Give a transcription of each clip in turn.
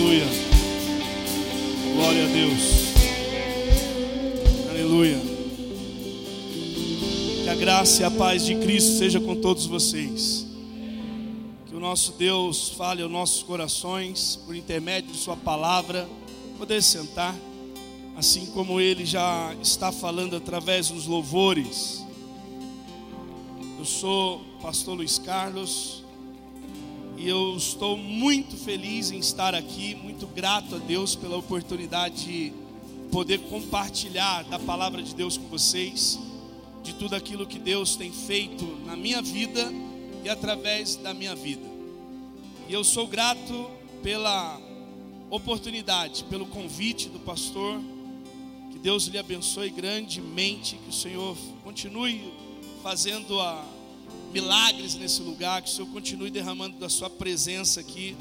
Aleluia. Glória a Deus. Aleluia. Que a graça e a paz de Cristo seja com todos vocês. Que o nosso Deus fale aos nossos corações por intermédio de Sua palavra. Poder sentar, assim como Ele já está falando através dos louvores. Eu sou pastor Luiz Carlos e eu estou muito feliz em estar aqui, muito grato a Deus pela oportunidade de poder compartilhar da palavra de Deus com vocês, de tudo aquilo que Deus tem feito na minha vida e através da minha vida. E eu sou grato pela oportunidade, pelo convite do pastor. Que Deus lhe abençoe grandemente, que o Senhor continue fazendo a milagres nesse lugar, que o Senhor continue derramando da sua presença aqui.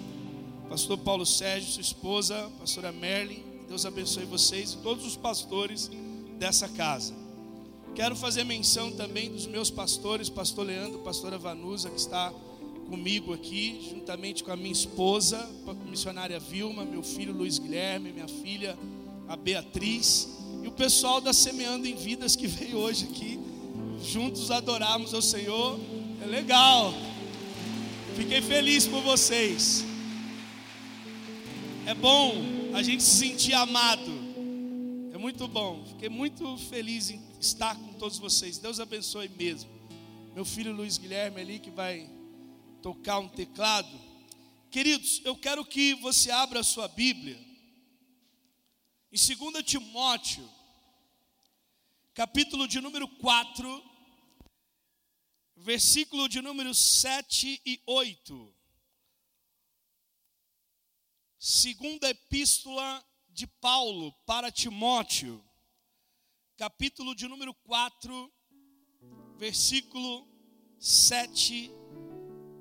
Pastor Paulo Sérgio, sua esposa, pastora Merlin, Deus abençoe vocês e todos os pastores dessa casa. Quero fazer menção também dos meus pastores, pastor Leandro, pastora Vanusa, que está comigo aqui, juntamente com a minha esposa, missionária Vilma, meu filho Luiz Guilherme, minha filha a Beatriz, e o pessoal da Semeando em Vidas que veio hoje aqui, juntos adorarmos ao Senhor. É legal. Fiquei feliz por vocês. É bom a gente se sentir amado. É muito bom. Fiquei muito feliz em estar com todos vocês. Deus abençoe mesmo. Meu filho Luiz Guilherme ali que vai tocar um teclado. Queridos, eu quero que você abra a sua Bíblia em 2 Timóteo, capítulo de número 4, versículo de número 7 e 8. Segunda epístola de Paulo para Timóteo, capítulo de número 4, versículo 7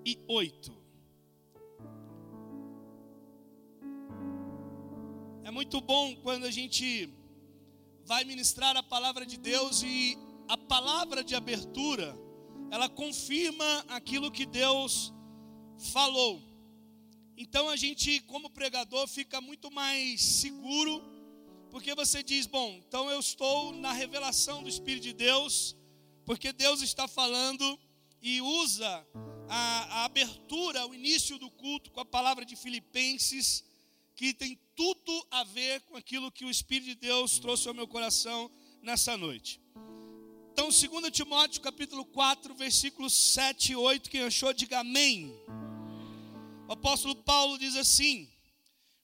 e 8. É muito bom quando a gente vai ministrar a palavra de Deus e a palavra de abertura, ela confirma aquilo que Deus falou. Então a gente, como pregador, fica muito mais seguro, porque você diz: bom, então eu estou na revelação do Espírito de Deus, porque Deus está falando e usa a, a abertura, o início do culto com a palavra de Filipenses, que tem tudo a ver com aquilo que o Espírito de Deus trouxe ao meu coração nessa noite. Então, 2 Timóteo capítulo 4, versículos 7 e 8, quem achou, diga amém. O apóstolo Paulo diz assim: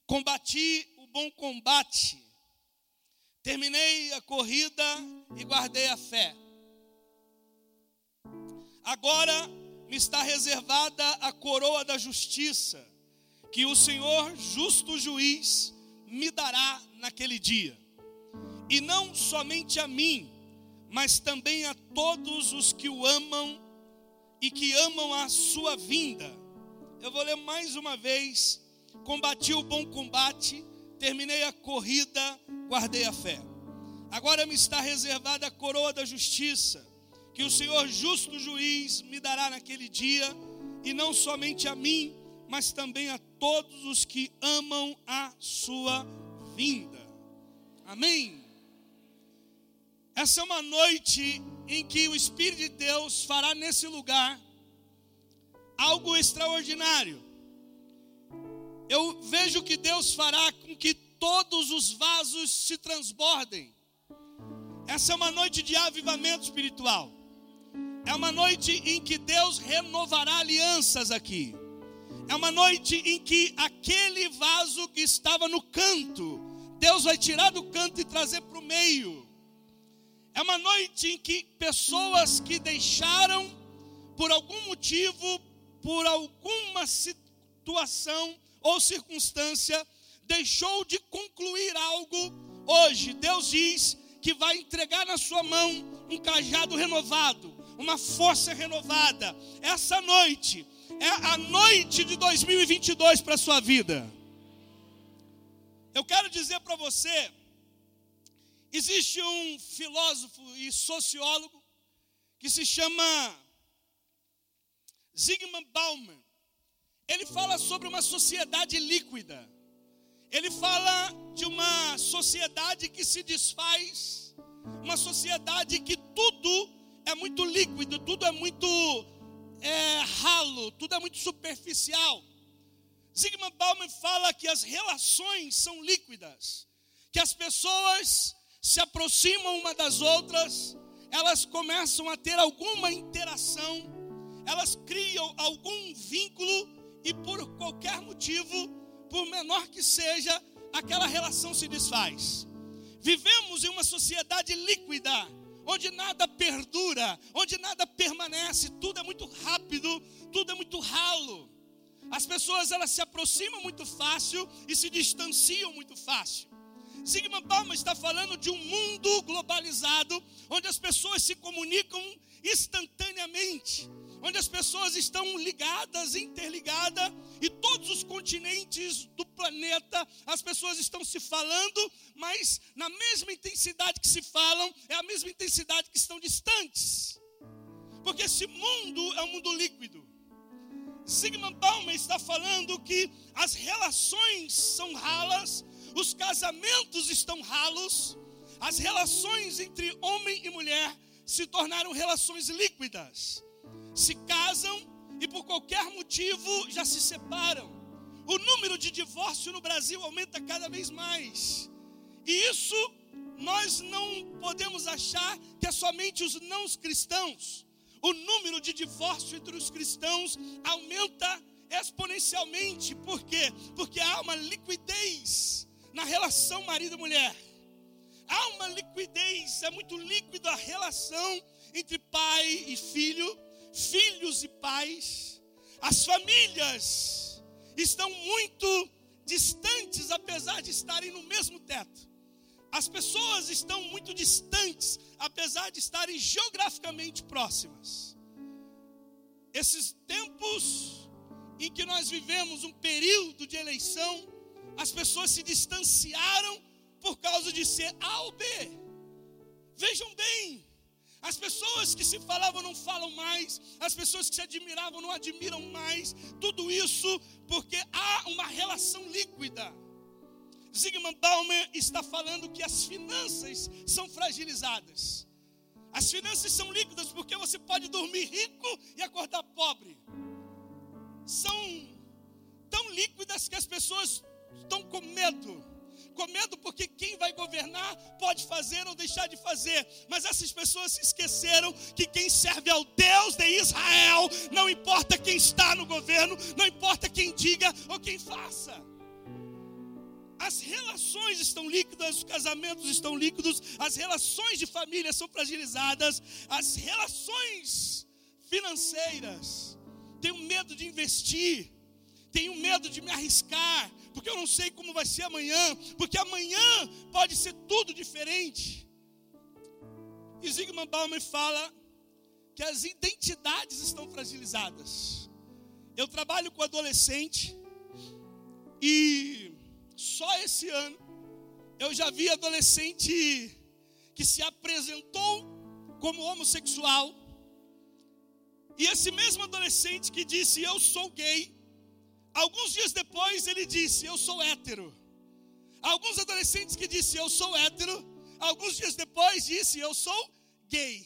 Combati o bom combate, terminei a corrida e guardei a fé. Agora me está reservada a coroa da justiça, que o Senhor, justo juiz, me dará naquele dia. E não somente a mim, mas também a todos os que o amam e que amam a sua vinda. Eu vou ler mais uma vez: Combati o bom combate, terminei a corrida, guardei a fé. Agora me está reservada a coroa da justiça que o Senhor justo juiz me dará naquele dia, e não somente a mim, mas também a todos os que amam a sua vinda. Amém. Essa é uma noite em que o Espírito de Deus fará nesse lugar algo extraordinário. Eu vejo que Deus fará com que todos os vasos se transbordem. Essa é uma noite de avivamento espiritual. É uma noite em que Deus renovará alianças aqui. É uma noite em que aquele vaso que estava no canto, Deus vai tirar do canto e trazer para o meio. É uma noite em que pessoas que deixaram, por algum motivo, por alguma situação ou circunstância, deixou de concluir algo, hoje Deus diz que vai entregar na sua mão um cajado renovado, uma força renovada. Essa noite é a noite de 2022 para a sua vida. Eu quero dizer para você: existe um filósofo e sociólogo que se chama Zygmunt Bauman. Ele fala sobre uma sociedade líquida. Ele fala de uma sociedade que se desfaz, uma sociedade que tudo é muito líquido, tudo é muito é, ralo, tudo é muito superficial. Zygmunt Bauman fala que as relações são líquidas, que as pessoas se aproximam uma das outras, elas começam a ter alguma interação, elas criam algum vínculo e por qualquer motivo, por menor que seja, aquela relação se desfaz. Vivemos em uma sociedade líquida, onde nada perdura, onde nada permanece, tudo é muito rápido, tudo é muito ralo. As pessoas elas se aproximam muito fácil e se distanciam muito fácil. Sigmund Bauman está falando de um mundo globalizado, onde as pessoas se comunicam instantaneamente, onde as pessoas estão ligadas, interligadas, e todos os continentes do planeta, as pessoas estão se falando, mas na mesma intensidade que se falam, é a mesma intensidade que estão distantes. Porque esse mundo é um mundo líquido. Sigmund Bauman está falando que as relações são ralas, os casamentos estão ralos, as relações entre homem e mulher se tornaram relações líquidas. Se casam e por qualquer motivo já se separam. O número de divórcio no Brasil aumenta cada vez mais. E isso nós não podemos achar que é somente os não cristãos. O número de divórcio entre os cristãos aumenta exponencialmente. Por quê? Porque há uma liquidez na relação marido-mulher. Há uma liquidez, é muito líquido a relação entre pai e filho, filhos e pais. As famílias estão muito distantes, apesar de estarem no mesmo teto. As pessoas estão muito distantes, apesar de estarem geograficamente próximas. Esses tempos em que nós vivemos um período de eleição, as pessoas se distanciaram por causa de ser A ou B. Vejam bem, as pessoas que se falavam não falam mais, as pessoas que se admiravam não admiram mais, tudo isso porque há uma relação líquida. Zygmunt Bauman está falando que as finanças são fragilizadas. As finanças são líquidas porque você pode dormir rico e acordar pobre. São tão líquidas que as pessoas estão com medo. Com medo porque quem vai governar pode fazer ou deixar de fazer. Mas essas pessoas se esqueceram que quem serve ao Deus de Israel, não importa quem está no governo, não importa quem diga ou quem faça. As relações estão líquidas, os casamentos estão líquidos, as relações de família são fragilizadas, as relações financeiras. Tenho medo de investir, tenho medo de me arriscar, porque eu não sei como vai ser amanhã, porque amanhã pode ser tudo diferente. E Zygmunt Bauman fala que as identidades estão fragilizadas. Eu trabalho com adolescente e só esse ano eu já vi adolescente que se apresentou como homossexual. E esse mesmo adolescente que disse eu sou gay, Alguns dias depois ele disse: Eu sou hétero. Alguns adolescentes que disse: Eu sou hétero. Alguns dias depois disse: Eu sou gay.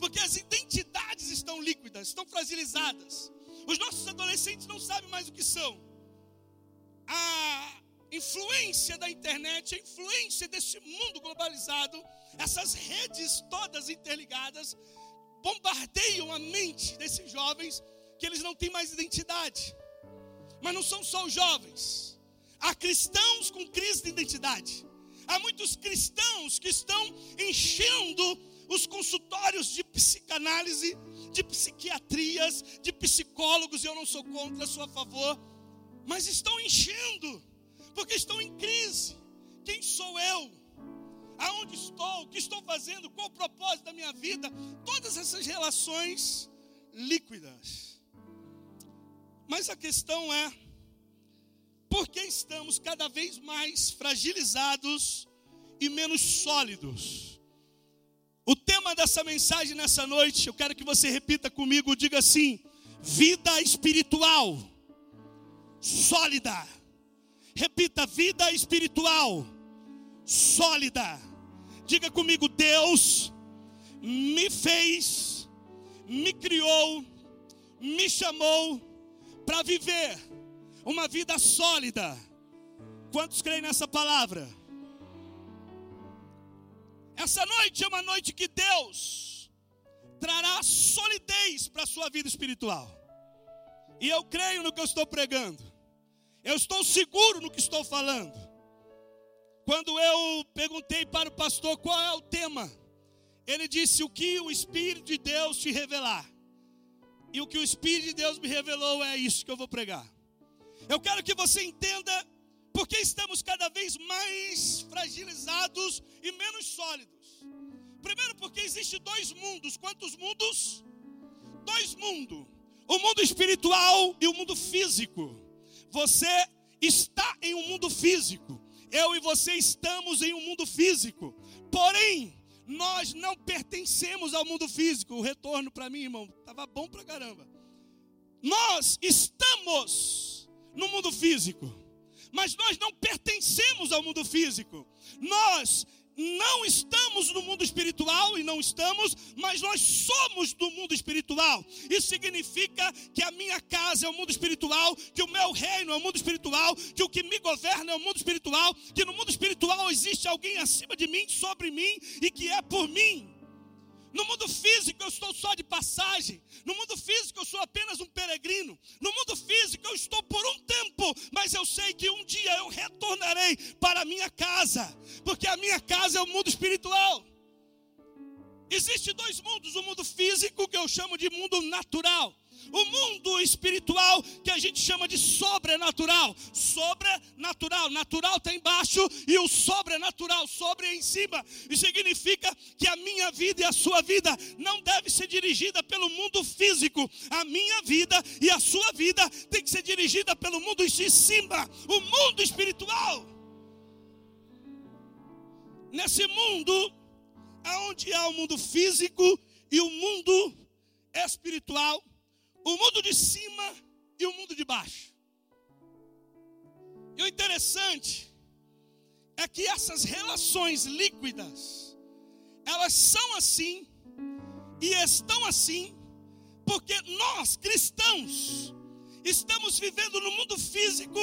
Porque as identidades estão líquidas, estão fragilizadas. Os nossos adolescentes não sabem mais o que são. A influência da internet, a influência desse mundo globalizado, essas redes todas interligadas, bombardeiam a mente desses jovens que eles não têm mais identidade. Mas não são só os jovens. Há cristãos com crise de identidade. Há muitos cristãos que estão enchendo os consultórios de psicanálise, de psiquiatrias, de psicólogos, eu não sou contra, sou a favor, mas estão enchendo, porque estão em crise. Quem sou eu? Aonde estou? O que estou fazendo? Qual o propósito da minha vida? Todas essas relações líquidas. Mas a questão é: por que estamos cada vez mais fragilizados e menos sólidos? O tema dessa mensagem nessa noite, eu quero que você repita comigo, diga assim: vida espiritual sólida. Repita: vida espiritual sólida. Diga comigo: Deus me fez, me criou, me chamou para viver uma vida sólida. Quantos creem nessa palavra? Essa noite é uma noite que Deus trará solidez para a sua vida espiritual. E eu creio no que eu estou pregando. Eu estou seguro no que estou falando. Quando eu perguntei para o pastor qual é o tema, ele disse: O que o Espírito de Deus te revelar. E o que o Espírito de Deus me revelou é isso que eu vou pregar. Eu quero que você entenda porque estamos cada vez mais fragilizados e menos sólidos. Primeiro, porque existe dois mundos. Quantos mundos? Dois mundos. O mundo espiritual e o mundo físico. Você está em um mundo físico. Eu e você estamos em um mundo físico. Porém, nós não pertencemos ao mundo físico. O retorno para mim, irmão, estava bom para caramba. Nós estamos no mundo físico, mas nós não pertencemos ao mundo físico. Nós não estamos no mundo espiritual e não estamos, mas nós somos do mundo espiritual. Isso significa que a minha casa é o mundo espiritual, que o meu reino é o mundo espiritual, que o que me governa é o mundo espiritual, que no mundo espiritual existe alguém acima de mim, sobre mim e que é por mim. No mundo físico eu estou só de passagem. No mundo físico eu sou apenas um peregrino. No mundo físico eu estou por um tempo, mas eu sei que um dia eu retornarei para a minha casa, porque a minha casa é o mundo espiritual. Existem dois mundos, o mundo físico que eu chamo de mundo natural o mundo espiritual que a gente chama de sobrenatural. Sobrenatural, natural está embaixo e o sobrenatural, sobre é em cima. E significa que a minha vida e a sua vida não deve ser dirigida pelo mundo físico. A minha vida e a sua vida tem que ser dirigida pelo mundo de cima, o mundo espiritual. Nesse mundo, aonde há o mundo físico e o mundo espiritual, o mundo de cima e o mundo de baixo. E o interessante é que essas relações líquidas, elas são assim e estão assim, porque nós cristãos estamos vivendo no mundo físico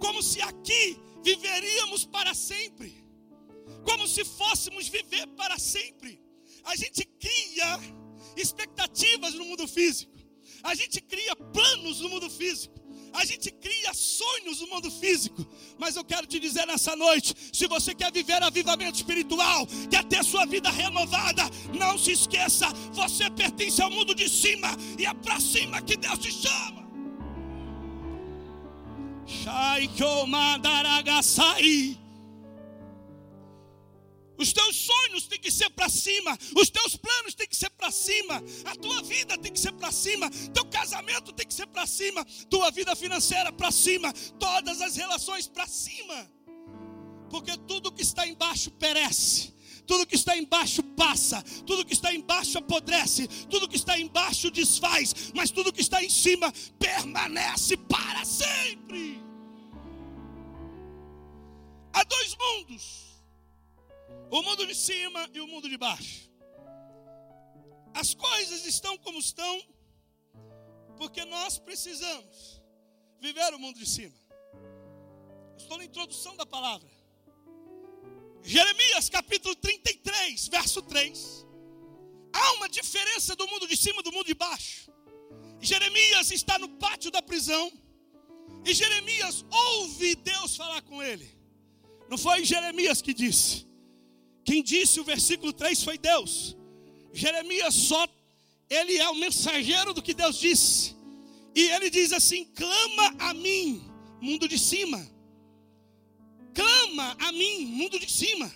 como se aqui viveríamos para sempre, como se fôssemos viver para sempre. A gente cria expectativas no mundo físico. A gente cria planos no mundo físico. A gente cria sonhos no mundo físico, mas eu quero te dizer nessa noite: se você quer viver avivamento espiritual, quer ter sua vida renovada, não se esqueça, você pertence ao mundo de cima e é para cima que Deus te chama. Shai os teus sonhos têm que ser para cima, os teus planos têm que ser para cima, a tua vida tem que ser para cima, teu casamento tem que ser para cima, tua vida financeira para cima, todas as relações para cima. Porque tudo que está embaixo perece. Tudo que está embaixo passa, tudo que está embaixo apodrece, tudo que está embaixo desfaz, mas tudo que está em cima permanece para sempre. Há dois mundos o mundo de cima e o mundo de baixo. As coisas estão como estão, porque nós precisamos viver o mundo de cima. Estou na introdução da palavra. Jeremias capítulo 33, verso 3. Há uma diferença do mundo de cima e do mundo de baixo. Jeremias está no pátio da prisão. E Jeremias ouve Deus falar com ele. Não foi Jeremias que disse. Quem disse o versículo 3 foi Deus. Jeremias só, ele é o mensageiro do que Deus disse. E ele diz assim: clama a mim, mundo de cima. Clama a mim, mundo de cima.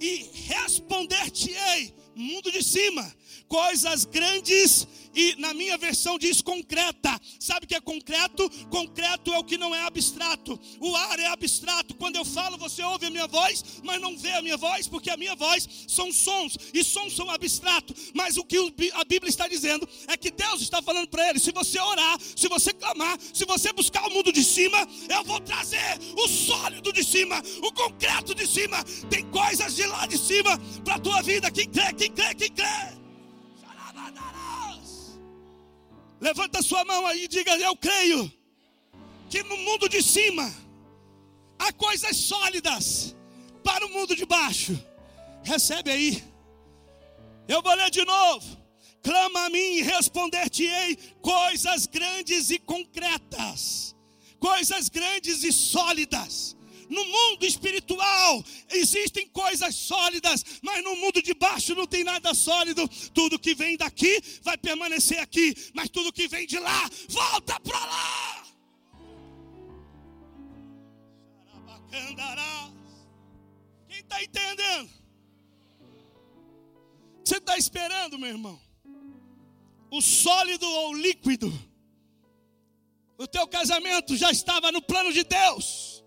E responder-te-ei, mundo de cima, coisas grandes e na minha versão diz concreta. Sabe o que é concreto? Concreto é o que não é abstrato. O ar é abstrato. Quando eu falo, você ouve a minha voz, mas não vê a minha voz, porque a minha voz são sons, e sons são abstratos. Mas o que a Bíblia está dizendo é que Deus está falando para ele: se você orar, se você clamar, se você buscar o mundo de cima, eu vou trazer o sólido de cima, o concreto de cima. Tem coisas de lá de cima para a tua vida. Quem crê, quem crê, quem crê. Levanta sua mão aí e diga: Eu creio que no mundo de cima há coisas sólidas para o mundo de baixo. Recebe aí. Eu vou ler de novo. Clama a mim e responder-te-ei coisas grandes e concretas, coisas grandes e sólidas. No mundo espiritual existem coisas sólidas, mas no mundo de baixo não tem nada sólido. Tudo que vem daqui vai permanecer aqui, mas tudo que vem de lá volta para lá. Quem está entendendo? Você está esperando, meu irmão? O sólido ou o líquido? O teu casamento já estava no plano de Deus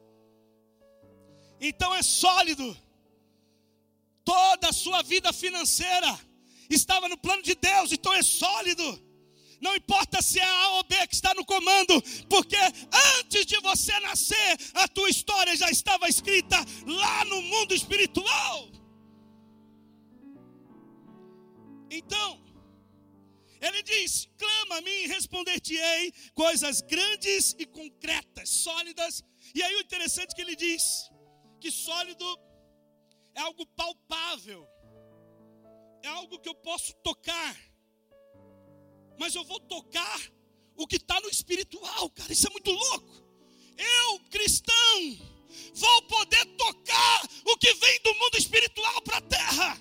então é sólido. Toda a sua vida financeira estava no plano de Deus, então é sólido. Não importa se é A ou B que está no comando, porque antes de você nascer, a tua história já estava escrita lá no mundo espiritual. Então, ele diz: clama a mim e responder-te-ei coisas grandes e concretas, sólidas. E aí o interessante é que ele diz: que sólido é algo palpável, é algo que eu posso tocar, mas eu vou tocar o que está no espiritual, cara, isso é muito louco. Eu, cristão, vou poder tocar o que vem do mundo espiritual para a terra.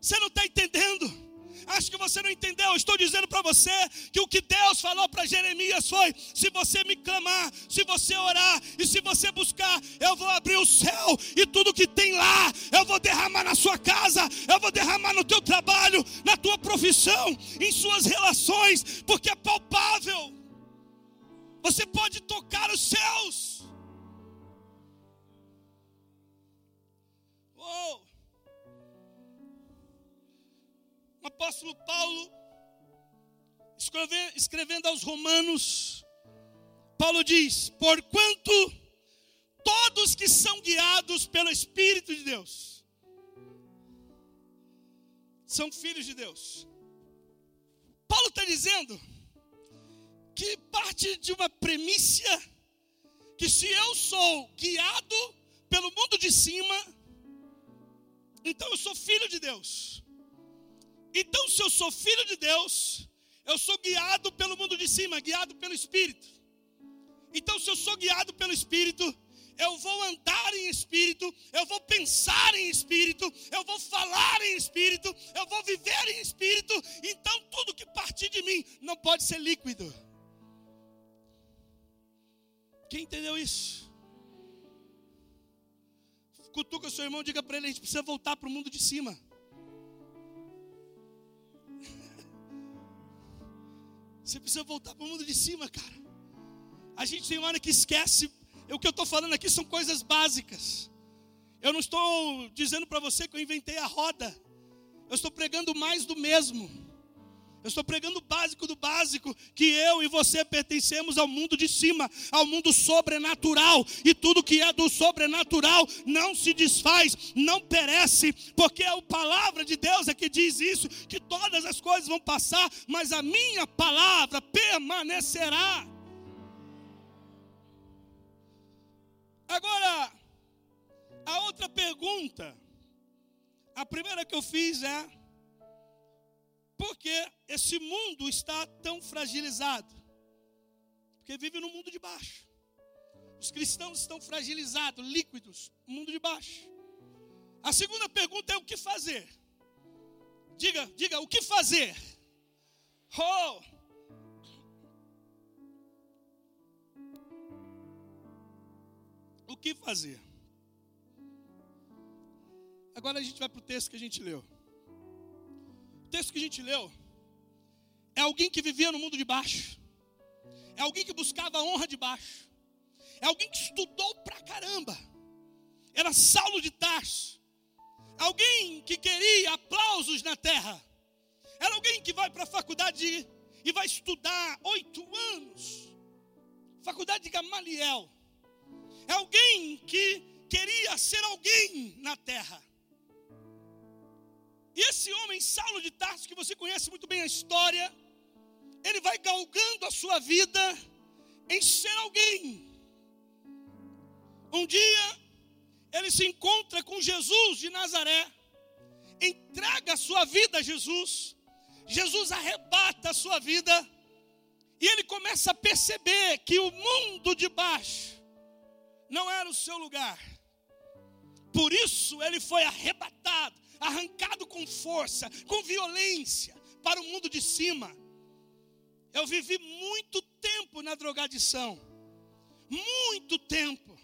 Você não está entendendo? Acho que você não entendeu. Eu estou dizendo para você que o que Deus falou para Jeremias foi: se você me clamar, se você orar e se você buscar, eu vou abrir o céu e tudo que tem lá, eu vou derramar na sua casa, eu vou derramar no teu trabalho, na tua profissão, em suas relações, porque é palpável. Você pode tocar os céus. Oh. Apóstolo Paulo, escrevendo aos Romanos, Paulo diz: Porquanto todos que são guiados pelo Espírito de Deus são filhos de Deus. Paulo está dizendo que parte de uma premissa que se eu sou guiado pelo mundo de cima, então eu sou filho de Deus. Então, se eu sou filho de Deus, eu sou guiado pelo mundo de cima, guiado pelo Espírito. Então, se eu sou guiado pelo Espírito, eu vou andar em espírito, eu vou pensar em espírito, eu vou falar em espírito, eu vou viver em espírito. Então, tudo que partir de mim não pode ser líquido. Quem entendeu isso? Cutuca seu irmão, diga para ele: a gente precisa voltar para o mundo de cima. Você precisa voltar para o mundo de cima, cara. A gente tem hora que esquece. O que eu estou falando aqui são coisas básicas. Eu não estou dizendo para você que eu inventei a roda. Eu estou pregando mais do mesmo. Eu estou pregando o básico do básico, que eu e você pertencemos ao mundo de cima, ao mundo sobrenatural, e tudo que é do sobrenatural não se desfaz, não perece, porque a palavra de Deus é que diz isso, que todas as coisas vão passar, mas a minha palavra permanecerá. Agora, a outra pergunta, a primeira que eu fiz é: porque esse mundo está tão fragilizado? Porque vive no mundo de baixo. Os cristãos estão fragilizados, líquidos, mundo de baixo. A segunda pergunta é o que fazer? Diga, diga, o que fazer? Oh! O que fazer? Agora a gente vai para o texto que a gente leu. Texto que a gente leu é alguém que vivia no mundo de baixo, é alguém que buscava a honra de baixo, é alguém que estudou pra caramba, era Saulo de Tarso, alguém que queria aplausos na terra, era alguém que vai para a faculdade e vai estudar oito anos, faculdade de Gamaliel, é alguém que queria ser alguém na terra. E esse homem, Saulo de Tarso, que você conhece muito bem a história, ele vai galgando a sua vida em ser alguém. Um dia, ele se encontra com Jesus de Nazaré, entrega a sua vida a Jesus, Jesus arrebata a sua vida, e ele começa a perceber que o mundo de baixo não era o seu lugar. Por isso ele foi arrebatado, arrancado com força, com violência para o mundo de cima. Eu vivi muito tempo na drogadição, muito tempo.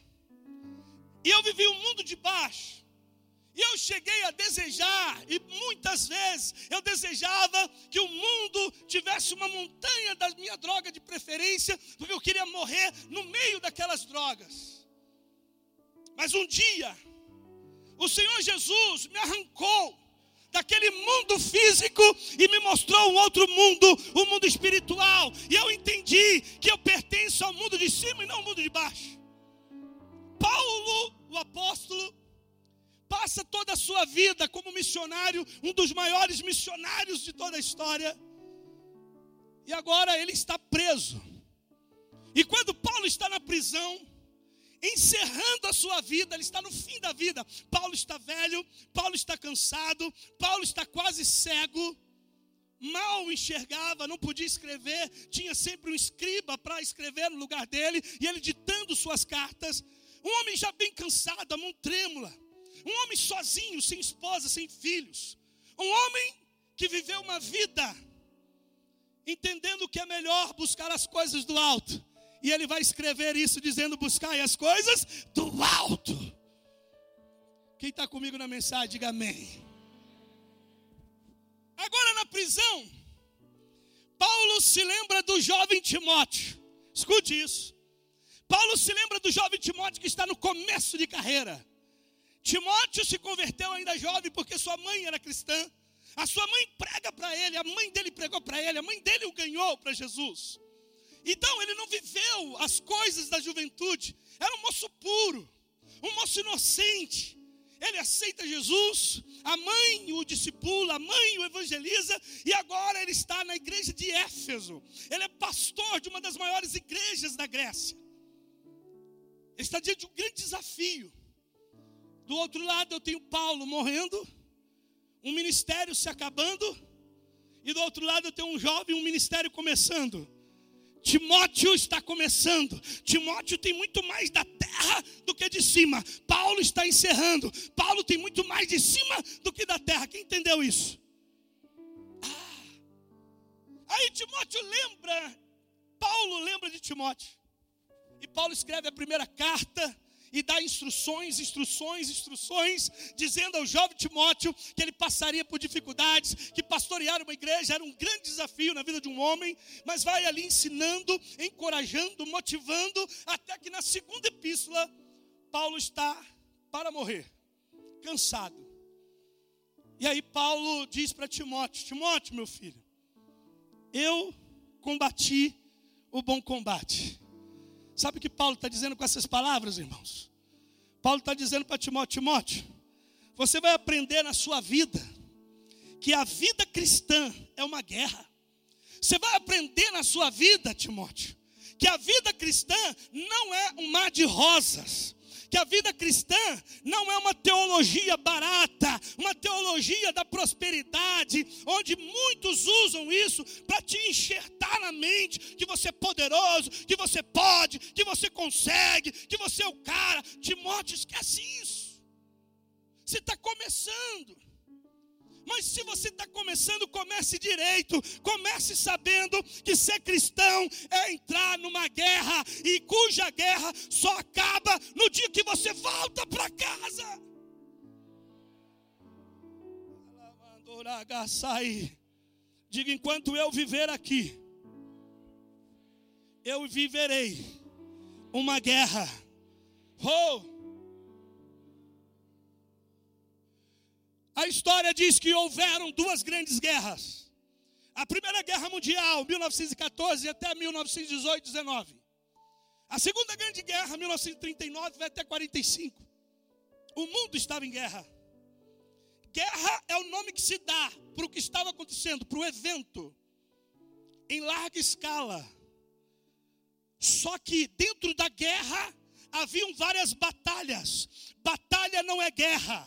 E eu vivi o mundo de baixo. E eu cheguei a desejar, e muitas vezes eu desejava que o mundo tivesse uma montanha da minha droga de preferência, porque eu queria morrer no meio daquelas drogas. Mas um dia, o Senhor Jesus me arrancou daquele mundo físico e me mostrou um outro mundo, o um mundo espiritual. E eu entendi que eu pertenço ao mundo de cima e não ao mundo de baixo. Paulo, o apóstolo, passa toda a sua vida como missionário, um dos maiores missionários de toda a história. E agora ele está preso. E quando Paulo está na prisão, encerrando a sua vida, ele está no fim da vida. Paulo está velho, Paulo está cansado, Paulo está quase cego, mal enxergava, não podia escrever, tinha sempre um escriba para escrever no lugar dele, e ele ditando suas cartas. Um homem já bem cansado, a mão trêmula. Um homem sozinho, sem esposa, sem filhos. Um homem que viveu uma vida entendendo que é melhor buscar as coisas do alto e ele vai escrever isso dizendo: buscai as coisas do alto. Quem está comigo na mensagem, diga amém. Agora na prisão, Paulo se lembra do jovem Timóteo. Escute isso. Paulo se lembra do jovem Timóteo que está no começo de carreira. Timóteo se converteu ainda jovem porque sua mãe era cristã. A sua mãe prega para ele, a mãe dele pregou para ele, a mãe dele o ganhou para Jesus. Então ele não viveu as coisas da juventude. Era um moço puro, um moço inocente. Ele aceita Jesus, a mãe o discipula, a mãe o evangeliza, e agora ele está na igreja de Éfeso. Ele é pastor de uma das maiores igrejas da Grécia. Ele está diante de um grande desafio. Do outro lado eu tenho Paulo morrendo, um ministério se acabando, e do outro lado eu tenho um jovem, um ministério começando. Timóteo está começando. Timóteo tem muito mais da terra do que de cima. Paulo está encerrando. Paulo tem muito mais de cima do que da terra. Quem entendeu isso? Ah. Aí Timóteo lembra, Paulo lembra de Timóteo. E Paulo escreve a primeira carta e dá instruções, instruções, instruções, dizendo ao jovem Timóteo que ele passaria por dificuldades, que pastorear uma igreja era um grande desafio na vida de um homem, mas vai ali ensinando, encorajando, motivando, até que na segunda epístola, Paulo está para morrer, cansado. E aí Paulo diz para Timóteo: Timóteo, meu filho, eu combati o bom combate Sabe o que Paulo está dizendo com essas palavras, irmãos? Paulo está dizendo para Timóteo: Timóteo, você vai aprender na sua vida que a vida cristã é uma guerra. Você vai aprender na sua vida, Timóteo, que a vida cristã não é um mar de rosas que a vida cristã não é uma teologia barata, uma teologia da prosperidade, onde muitos usam isso para te enxertar na mente que você é poderoso, que você pode, que você consegue, que você é o cara. Timóteo, esquece isso. Você está começando. Mas se você está começando, comece direito. Comece sabendo que ser cristão é entrar numa guerra e cuja guerra só acaba no dia que você volta para casa. Diga: enquanto eu viver aqui, eu viverei uma guerra. Oh! A história diz que houveram duas grandes guerras. A Primeira Guerra Mundial, 1914 até 1918, 19. A Segunda Grande Guerra, 1939 vai até 45. O mundo estava em guerra. Guerra é o nome que se dá para o que estava acontecendo, para o evento, em larga escala. Só que dentro da guerra haviam várias batalhas. Batalha não é guerra.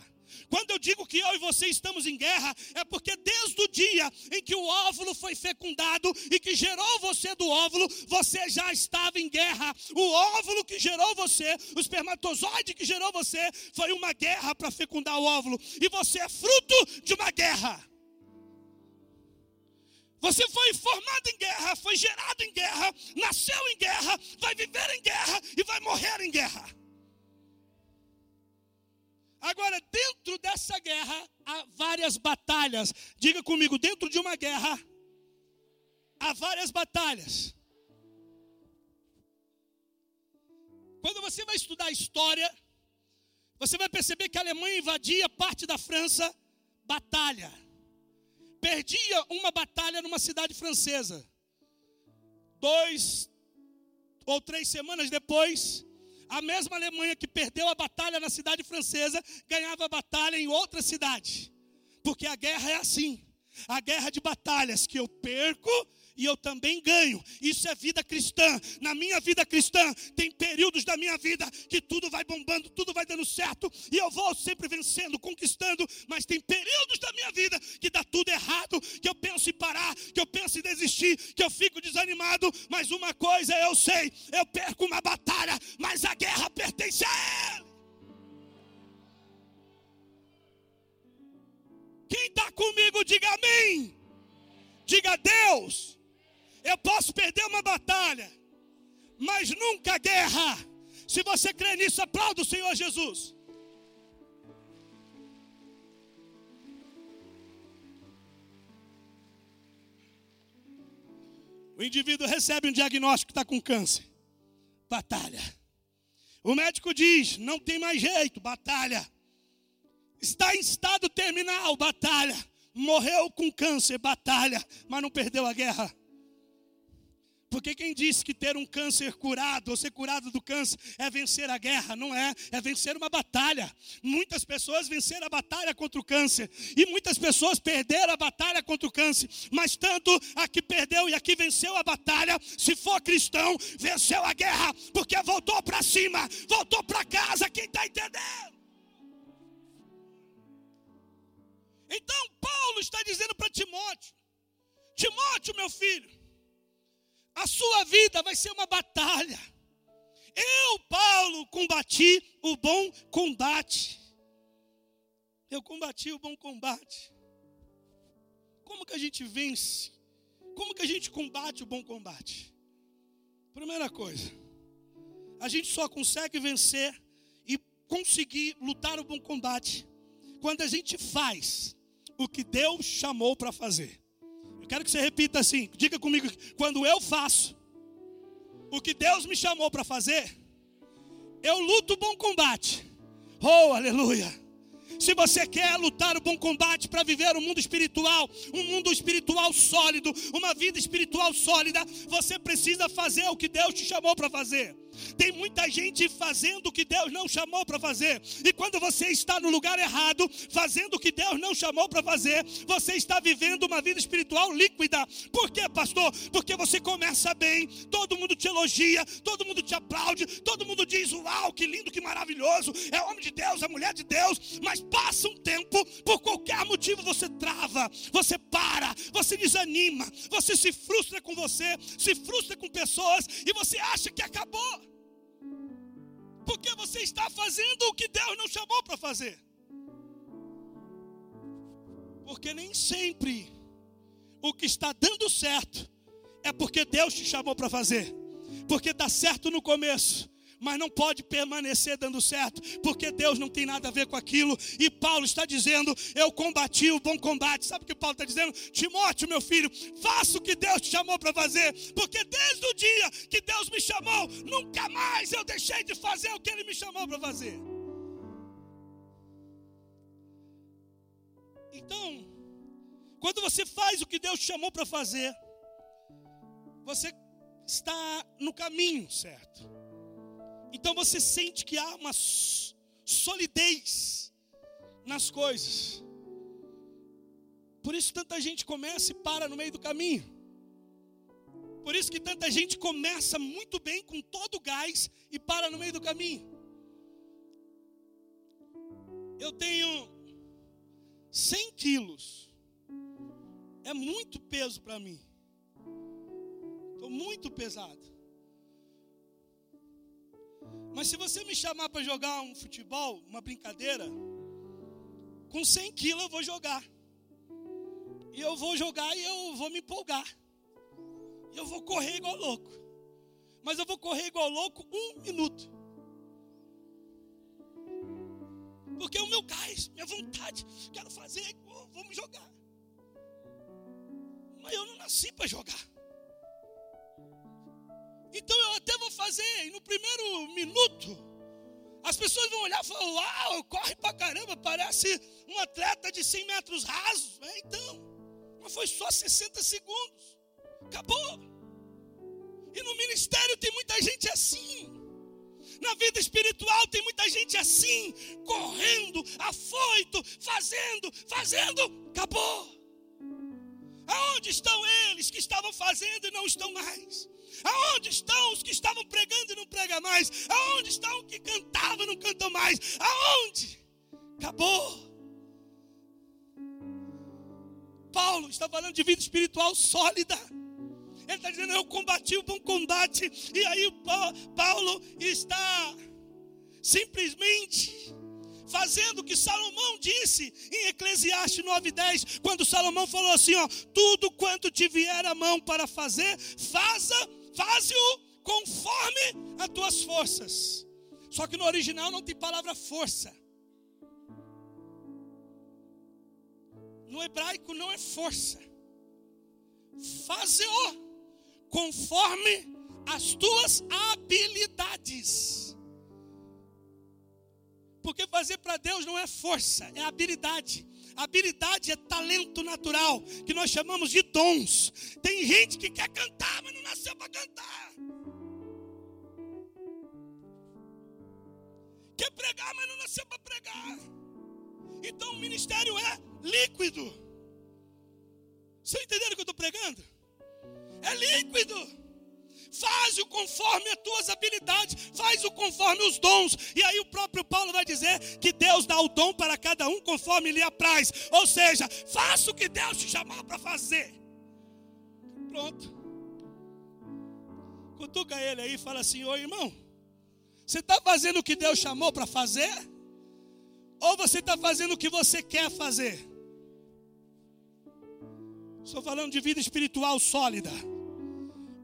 Quando eu digo que eu e você estamos em guerra, é porque desde o dia em que o óvulo foi fecundado e que gerou você do óvulo, você já estava em guerra. O óvulo que gerou você, o espermatozoide que gerou você, foi uma guerra para fecundar o óvulo. E você é fruto de uma guerra. Você foi formado em guerra, foi gerado em guerra, nasceu em guerra, vai viver em guerra e vai morrer em guerra. Agora, dentro dessa guerra, há várias batalhas. Diga comigo, dentro de uma guerra, há várias batalhas. Quando você vai estudar história, você vai perceber que a Alemanha invadia parte da França, batalha. Perdia uma batalha numa cidade francesa. Dois ou três semanas depois, a mesma Alemanha que perdeu a batalha na cidade francesa, ganhava a batalha em outra cidade. Porque a guerra é assim. A guerra de batalhas que eu perco e eu também ganho. Isso é vida cristã. Na minha vida cristã, tem períodos da minha vida que tudo vai bombando, tudo vai dando certo e eu vou sempre vencendo, conquistando. Mas tem períodos da minha vida que dá tudo errado, que eu penso em parar, que eu penso em desistir, que eu fico desanimado. Mas uma coisa eu sei: eu perco uma batalha, mas a guerra pertence a Ele. Quem está comigo, diga amém. Diga Deus. Eu posso perder uma batalha, mas nunca guerra. Se você crê nisso, aplauda o Senhor Jesus. O indivíduo recebe um diagnóstico que está com câncer. Batalha. O médico diz: não tem mais jeito, batalha. Está em estado terminal, batalha. Morreu com câncer, batalha, mas não perdeu a guerra. Porque quem disse que ter um câncer curado ou ser curado do câncer é vencer a guerra? Não é, é vencer uma batalha. Muitas pessoas venceram a batalha contra o câncer e muitas pessoas perderam a batalha contra o câncer. Mas tanto a que perdeu e a que venceu a batalha, se for cristão, venceu a guerra, porque voltou para cima, voltou para casa. Quem está entendendo? Então Paulo está dizendo para Timóteo: Timóteo, meu filho, a sua vida vai ser uma batalha. Eu, Paulo, combati o bom combate. Eu combati o bom combate. Como que a gente vence? Como que a gente combate o bom combate? Primeira coisa, a gente só consegue vencer e conseguir lutar o bom combate quando a gente faz o que Deus chamou para fazer. Eu quero que você repita assim, diga comigo, quando eu faço o que Deus me chamou para fazer, eu luto bom combate. Oh, aleluia. Se você quer lutar o bom combate para viver um mundo espiritual, um mundo espiritual sólido, uma vida espiritual sólida, você precisa fazer o que Deus te chamou para fazer. Tem muita gente fazendo o que Deus não chamou para fazer. E quando você está no lugar errado, fazendo o que Deus não chamou para fazer, você está vivendo uma vida espiritual líquida. Por quê, pastor? Porque você começa bem, todo mundo te elogia, todo mundo te aplaude, todo mundo diz: Uau, que lindo, que maravilhoso, é homem de Deus, é mulher de Deus. Mas passa um tempo, por qualquer motivo você trava, você para, você desanima, você se frustra com você, se frustra com pessoas e você acha que acabou. Porque você está fazendo o que Deus não chamou para fazer. Porque nem sempre o que está dando certo é porque Deus te chamou para fazer. Porque está certo no começo, mas não pode permanecer dando certo, porque Deus não tem nada a ver com aquilo. E Paulo está dizendo: Eu combati o bom combate. Sabe o que Paulo está dizendo? Timóteo, meu filho, faça o que Deus te chamou para fazer, porque desde o dia que Deus me chamou, nunca mais eu deixei de fazer o que Ele me chamou para fazer. Então, quando você faz o que Deus te chamou para fazer, você está no caminho certo. Então você sente que há uma solidez nas coisas. Por isso tanta gente começa e para no meio do caminho. Por isso que tanta gente começa muito bem com todo o gás e para no meio do caminho. Eu tenho 100 quilos. É muito peso para mim. Estou muito pesado. Mas se você me chamar para jogar um futebol, uma brincadeira, com 100 quilos eu vou jogar. E eu vou jogar e eu vou me empolgar. E eu vou correr igual louco. Mas eu vou correr igual louco um minuto. Porque é o meu gás, minha vontade, quero fazer, vamos jogar. Mas eu não nasci para jogar. Então eu até vou fazer, e no primeiro minuto, as pessoas vão olhar e falar: Uau, corre pra caramba, parece um atleta de 100 metros rasos. É, então, mas foi só 60 segundos, acabou. E no ministério tem muita gente assim. Na vida espiritual tem muita gente assim, correndo, afoito, fazendo, fazendo, acabou. Aonde estão eles que estavam fazendo e não estão mais? Aonde estão os que estavam pregando e não pregam mais? Aonde estão os que cantavam e não cantam mais? Aonde? Acabou. Paulo está falando de vida espiritual sólida. Ele está dizendo: Eu combati o bom combate. E aí, Paulo está simplesmente fazendo o que Salomão disse em Eclesiastes 9:10, quando Salomão falou assim, ó, tudo quanto te vier a mão para fazer, faça faze-o conforme as tuas forças. Só que no original não tem palavra força. No hebraico não é força. Faze-o conforme as tuas habilidades. Porque fazer para Deus não é força, é habilidade. Habilidade é talento natural, que nós chamamos de dons. Tem gente que quer cantar, mas não nasceu para cantar. Quer pregar, mas não nasceu para pregar. Então o ministério é líquido. Você entendendo o que eu estou pregando? É líquido. Faz o conforme as tuas habilidades, faz o conforme os dons. E aí o próprio Paulo vai dizer que Deus dá o dom para cada um conforme lhe apraz. Ou seja, faça o que Deus te chamou para fazer. Pronto. Cutuca ele aí e fala assim: Ô irmão, você está fazendo o que Deus chamou para fazer? Ou você está fazendo o que você quer fazer? Estou falando de vida espiritual sólida.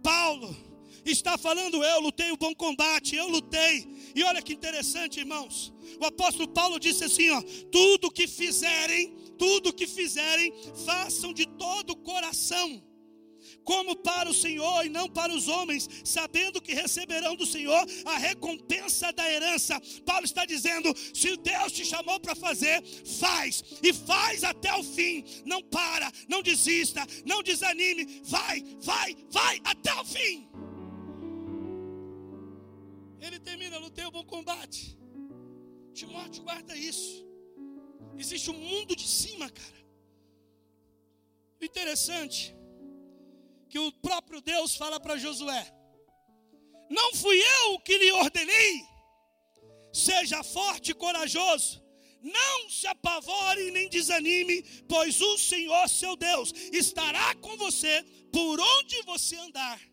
Paulo está falando: Eu lutei o bom combate, eu lutei. E olha que interessante, irmãos. O apóstolo Paulo disse assim: ó, tudo que fizerem, tudo que fizerem, façam de todo o coração como para o Senhor e não para os homens, sabendo que receberão do Senhor a recompensa da herança. Paulo está dizendo: se Deus te chamou para fazer, faz e faz até o fim. Não para, não desista, não desanime, vai, vai, vai até o fim. Ele termina, lutei o bom combate. Timóteo, guarda isso. Existe um mundo de cima, cara. O interessante que o próprio Deus fala para Josué: Não fui eu que lhe ordenei, seja forte e corajoso, não se apavore nem desanime, pois o Senhor seu Deus estará com você por onde você andar.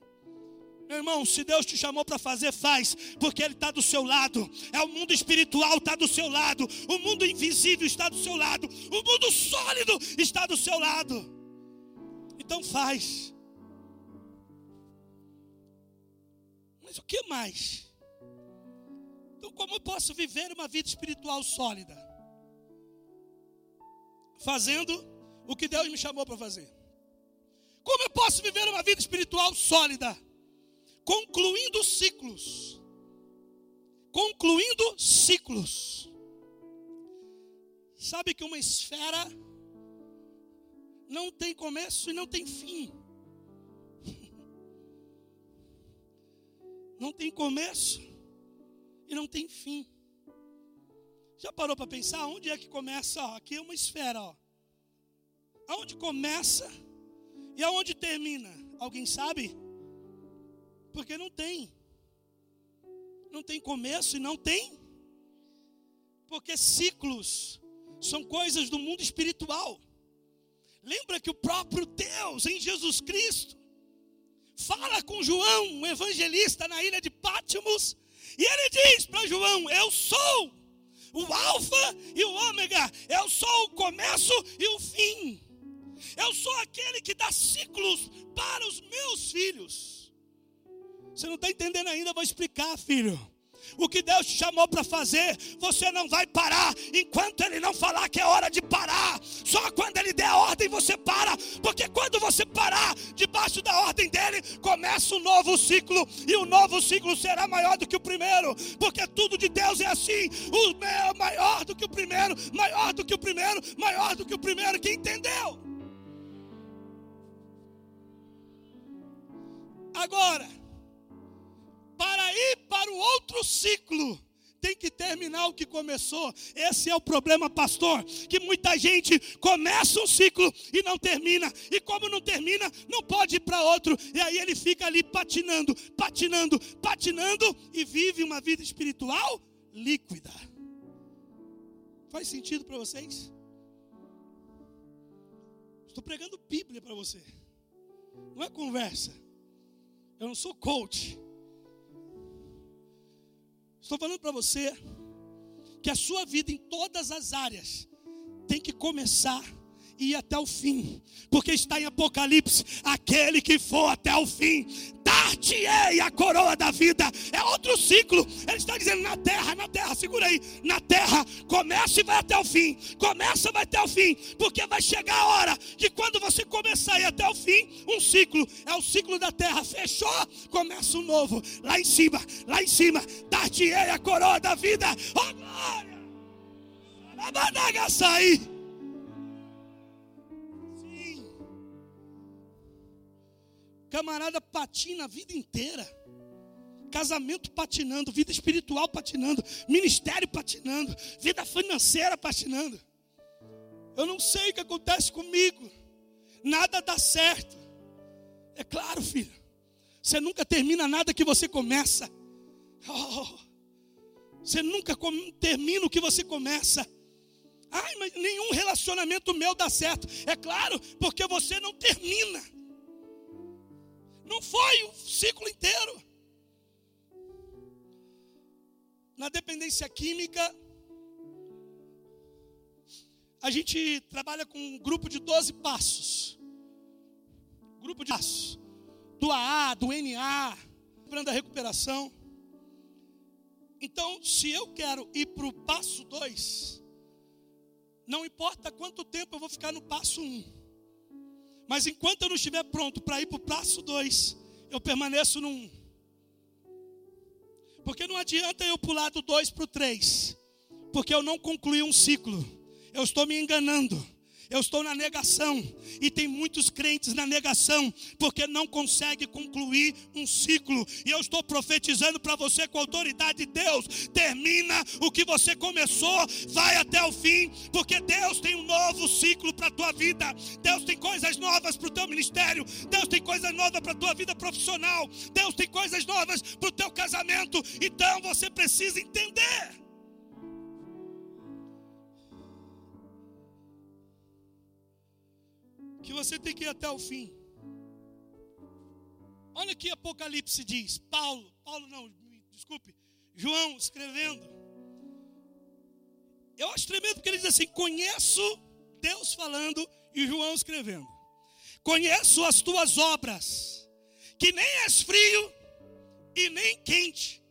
Meu irmão, se Deus te chamou para fazer, faz, porque Ele está do seu lado. É o mundo espiritual está do seu lado, o mundo invisível está do seu lado, o mundo sólido está do seu lado. Então faz. Mas o que mais? Então, como eu posso viver uma vida espiritual sólida? Fazendo o que Deus me chamou para fazer. Como eu posso viver uma vida espiritual sólida? Concluindo ciclos. Concluindo ciclos. Sabe que uma esfera não tem começo e não tem fim. Não tem começo e não tem fim. Já parou para pensar onde é que começa? Ó, aqui é uma esfera, ó. Aonde começa e aonde termina? Alguém sabe? Porque não tem. Não tem começo e não tem. Porque ciclos são coisas do mundo espiritual. Lembra que o próprio Deus em Jesus Cristo fala com João, o evangelista, na ilha de Pátimos, e ele diz para João: Eu sou o Alfa e o Ômega, eu sou o começo e o fim, eu sou aquele que dá ciclos para os meus filhos. Você não está entendendo ainda, vou explicar, filho. O que Deus te chamou para fazer, você não vai parar enquanto Ele não falar que é hora de parar. Só quando Ele der a ordem você para, porque quando você parar debaixo da ordem dele, começa um novo ciclo e o novo ciclo será maior do que o primeiro, porque tudo de Deus é assim: o meu é maior do que o primeiro, maior do que o primeiro, maior do que o primeiro. Quem entendeu? Agora, para ir para o outro ciclo, tem que terminar o que começou. Esse é o problema, pastor, que muita gente começa um ciclo e não termina, e como não termina, não pode ir para outro, e aí ele fica ali patinando, patinando, patinando e vive uma vida espiritual líquida. Faz sentido para vocês? Estou pregando Bíblia para você. Não é conversa. Eu não sou coach. Estou falando para você que a sua vida em todas as áreas tem que começar e ir até o fim, porque está em Apocalipse: aquele que for até o fim, dar-te-ei a coroa da vida. É outro ciclo. Ele está dizendo na terra, na terra, segura aí. Na terra, começa e vai até o fim. Começa e vai até o fim. Porque vai chegar a hora que quando você começar a ir até o fim, um ciclo. É o ciclo da terra. Fechou, começa um novo. Lá em cima, lá em cima, dar-te-ei a coroa da vida. Oh glória! sair. Camarada patina a vida inteira. Casamento patinando, vida espiritual patinando, ministério patinando, vida financeira patinando. Eu não sei o que acontece comigo. Nada dá certo. É claro, filho. Você nunca termina nada que você começa. Oh, você nunca termina o que você começa. Ai, mas nenhum relacionamento meu dá certo. É claro, porque você não termina. Não foi o ciclo inteiro. Na dependência química, a gente trabalha com um grupo de 12 passos. Grupo de passos. Do AA, do NA, da recuperação. Então, se eu quero ir para o passo 2, não importa quanto tempo eu vou ficar no passo 1. Um. Mas enquanto eu não estiver pronto para ir para o passo 2, eu permaneço no 1. Um. Porque não adianta eu pular do 2 para o 3, porque eu não concluí um ciclo, eu estou me enganando eu estou na negação. E tem muitos crentes na negação, porque não consegue concluir um ciclo. E eu estou profetizando para você com a autoridade de Deus: termina o que você começou, vai até o fim, porque Deus tem um novo ciclo para a tua vida. Deus tem coisas novas para o teu ministério. Deus tem coisas novas para a tua vida profissional. Deus tem coisas novas para o teu casamento. Então você precisa entender. Que você tem que ir até o fim. Olha que Apocalipse diz, Paulo, Paulo não, desculpe, João escrevendo. Eu acho tremendo porque ele diz assim: conheço Deus falando e João escrevendo. Conheço as tuas obras, que nem és frio e nem quente.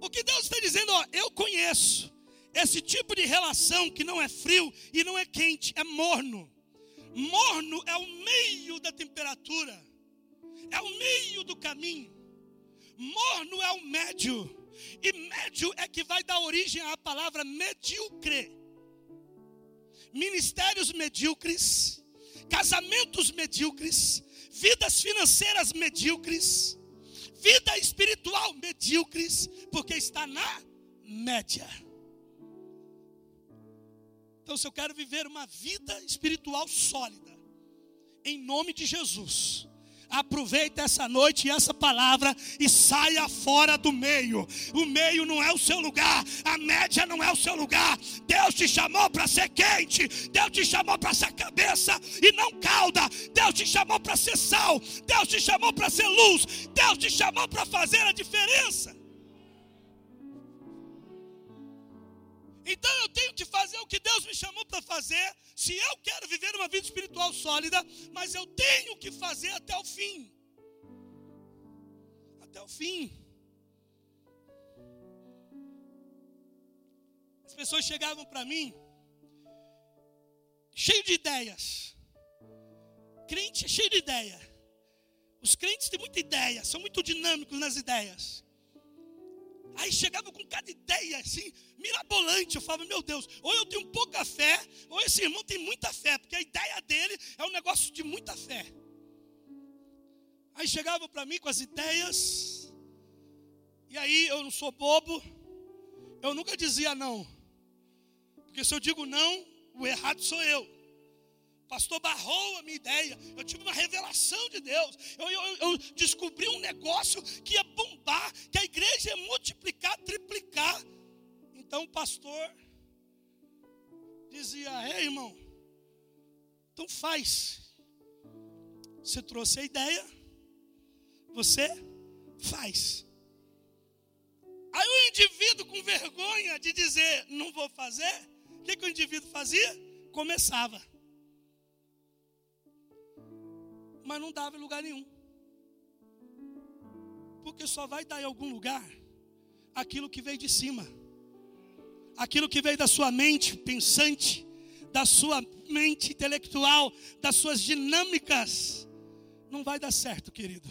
O que Deus está dizendo, ó, eu conheço esse tipo de relação que não é frio e não é quente, é morno. Morno é o meio da temperatura, é o meio do caminho. Morno é o médio, e médio é que vai dar origem à palavra medíocre. Ministérios medíocres, casamentos medíocres, vidas financeiras medíocres, vida espiritual medíocres, porque está na média. Então, se eu quero viver uma vida espiritual sólida, em nome de Jesus, aproveita essa noite e essa palavra e saia fora do meio. O meio não é o seu lugar, a média não é o seu lugar. Deus te chamou para ser quente, Deus te chamou para ser cabeça e não cauda. Deus te chamou para ser sal, Deus te chamou para ser luz, Deus te chamou para fazer a diferença. Então eu tenho que fazer o que Deus me chamou para fazer, se eu quero viver uma vida espiritual sólida, mas eu tenho que fazer até o fim. Até o fim. As pessoas chegavam para mim, cheio de ideias. Crente é cheio de ideia. Os crentes têm muita ideia, são muito dinâmicos nas ideias. Aí chegava com cada ideia assim, mirabolante. Eu falava, meu Deus, ou eu tenho pouca fé, ou esse irmão tem muita fé, porque a ideia dele é um negócio de muita fé. Aí chegava para mim com as ideias, e aí eu não sou bobo, eu nunca dizia não, porque se eu digo não, o errado sou eu pastor barrou a minha ideia. Eu tive uma revelação de Deus. Eu, eu, eu, descobri um negócio que ia bombar, que a igreja ia multiplicar, triplicar. Então o pastor dizia: Ei, irmão, então faz. Você trouxe a ideia, você faz. Aí o indivíduo com vergonha de dizer não vou fazer, o que, que o indivíduo fazia? Começava. Mas não dava em lugar nenhum. Porque só vai dar em algum lugar aquilo que veio de cima, aquilo que veio da sua mente pensante, da sua mente intelectual, das suas dinâmicas. Não vai dar certo, querido.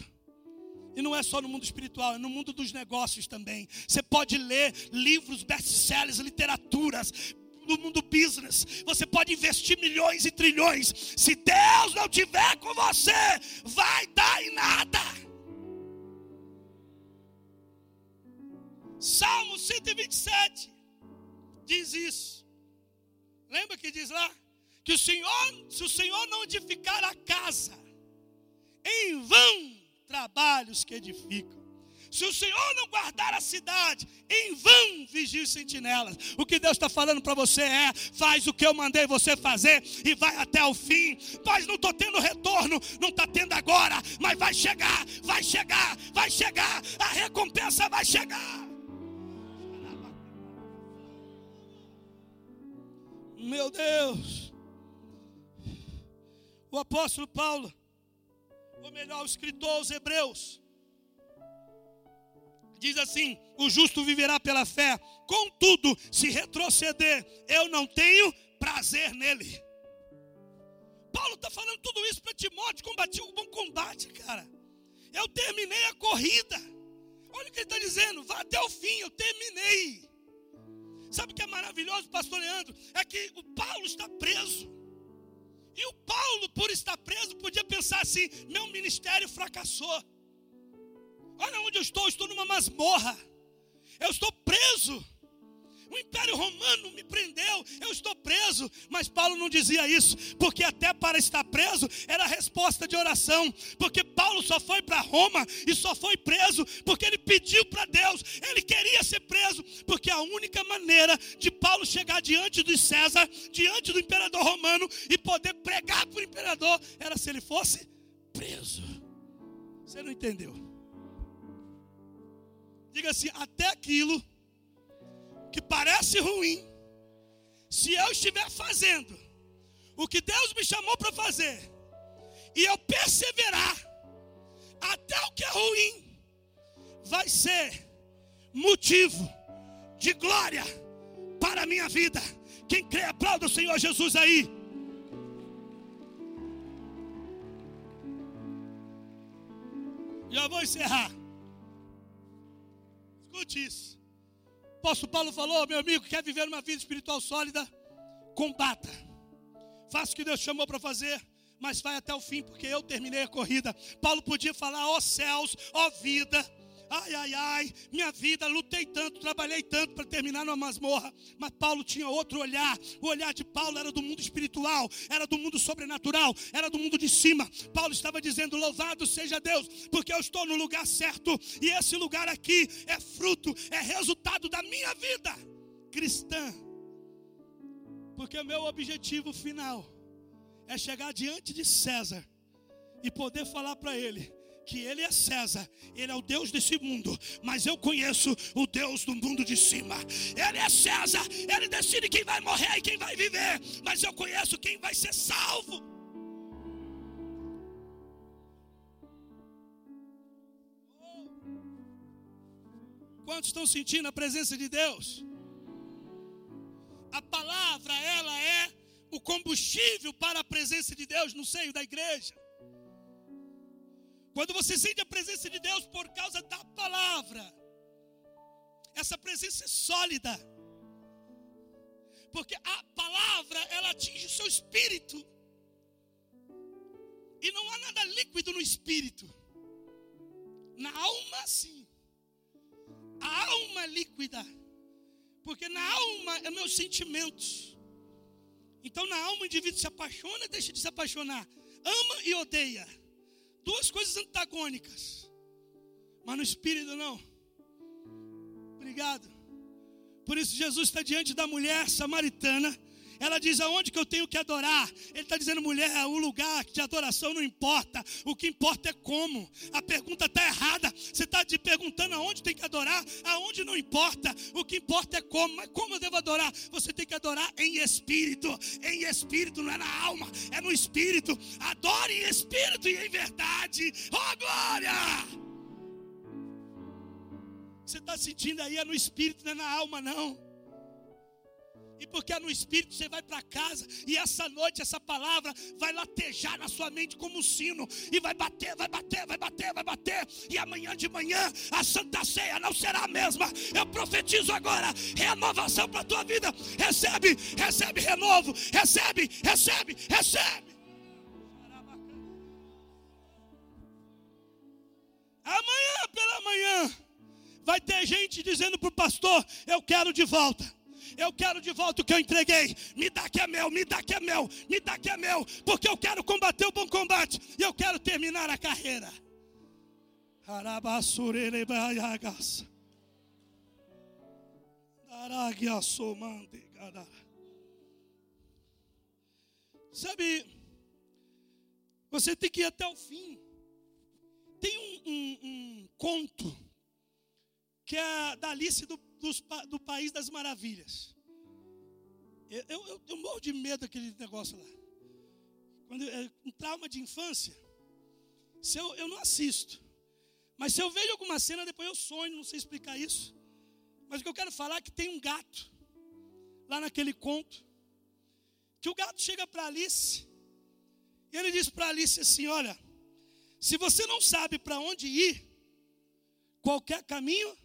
E não é só no mundo espiritual, é no mundo dos negócios também. Você pode ler livros, best-sellers, literaturas, no mundo business. Você pode investir milhões e trilhões. Se Deus não tiver com você, vai dar em nada. Salmo 127 diz isso. Lembra que diz lá? Que o Senhor, se o Senhor não edificar a casa, em vão trabalhos que edificam. Se o Senhor não guardar a cidade, em vão vigia os sentinelas. O que Deus está falando para você é: faz o que eu mandei você fazer e vai até o fim. Mas não estou tendo retorno, não está tendo agora, mas vai chegar, vai chegar, vai chegar, a recompensa vai chegar. Meu Deus, o apóstolo Paulo, ou melhor, o escritor aos Hebreus, diz assim: o justo viverá pela fé, contudo, se retroceder, eu não tenho prazer nele. Paulo está falando tudo isso para Timóteo, combati o bom combate, cara. Eu terminei a corrida. Olha o que ele está dizendo, vá até o fim, eu terminei. Sabe o que é maravilhoso, pastor Leandro? É que o Paulo está preso. E o Paulo, por estar preso, podia pensar assim: meu ministério fracassou. Olha onde eu estou, eu estou numa masmorra. Eu estou preso. O Império Romano me prendeu, eu estou preso. Mas Paulo não dizia isso, porque até para estar preso era resposta de oração. Porque Paulo só foi para Roma e só foi preso porque ele pediu para Deus, ele queria ser preso, porque a única maneira de Paulo chegar diante do César, diante do imperador romano e poder pregar para o imperador era se ele fosse preso. Você não entendeu? Diga assim: até aquilo que parece ruim, se eu estiver fazendo o que Deus me chamou para fazer, e eu perseverar até o que é ruim, vai ser motivo de glória para a minha vida. Quem crê, aplauda o Senhor Jesus aí. Já vou encerrar. Isso. O apóstolo Paulo falou, meu amigo, quer viver uma vida espiritual sólida? Combata. Faça o que Deus chamou para fazer mas vai até o fim, porque eu terminei a corrida. Paulo podia falar, ó céus, ó vida, ai, ai, ai, minha vida, lutei tanto, trabalhei tanto para terminar numa masmorra. Mas Paulo tinha outro olhar. O olhar de Paulo era do mundo espiritual, era do mundo sobrenatural, era do mundo de cima. Paulo estava dizendo: Louvado seja Deus, porque eu estou no lugar certo, e esse lugar aqui é fruto, é resultado da minha vida cristã. Porque o meu objetivo final é chegar diante de César e poder falar para ele: que ele é César, ele é o Deus desse mundo, mas eu conheço o Deus do mundo de cima. Ele é César, ele decide quem vai morrer e quem vai viver, mas eu conheço quem vai ser salvo. Quantos estão sentindo a presença de Deus? A palavra, ela é o combustível para a presença de Deus no seio da igreja. Quando você sente a presença de Deus por causa da palavra, essa presença é sólida. Porque a palavra, ela atinge o seu espírito. E não há nada líquido no espírito. Na alma, sim. A alma é líquida. Porque na alma é meus sentimentos. Então, na alma, o indivíduo se apaixona deixa de se apaixonar. Ama e odeia. Duas coisas antagônicas. Mas no espírito não. Obrigado. Por isso Jesus está diante da mulher samaritana ela diz: aonde que eu tenho que adorar? Ele está dizendo, mulher, o lugar de adoração não importa. O que importa é como. A pergunta está errada. Você está te perguntando aonde tem que adorar? Aonde não importa. O que importa é como. Mas como eu devo adorar? Você tem que adorar em espírito. Em espírito, não é na alma, é no espírito. Adore em espírito e em verdade. Oh glória! Você está sentindo aí é no espírito, não é na alma, não. E porque é no Espírito você vai para casa e essa noite essa palavra vai latejar na sua mente como um sino e vai bater, vai bater, vai bater, vai bater. E amanhã de manhã a Santa Ceia não será a mesma. Eu profetizo agora renovação para a tua vida. Recebe, recebe renovo, recebe, recebe, recebe. Amanhã pela manhã vai ter gente dizendo para o pastor: Eu quero de volta. Eu quero de volta o que eu entreguei. Me dá que é meu, me dá que é meu, me dá que é meu. Porque eu quero combater o bom combate. E eu quero terminar a carreira. Sabe, você tem que ir até o fim. Tem um, um, um conto que é da Alice do dos, do País das Maravilhas. Eu, eu, eu, morro de medo daquele negócio lá. Quando é um trauma de infância, se eu, eu não assisto. Mas se eu vejo alguma cena, depois eu sonho, não sei explicar isso. Mas o que eu quero falar é que tem um gato, lá naquele conto, que o gato chega para Alice, e ele diz para Alice assim: Olha, se você não sabe para onde ir, qualquer caminho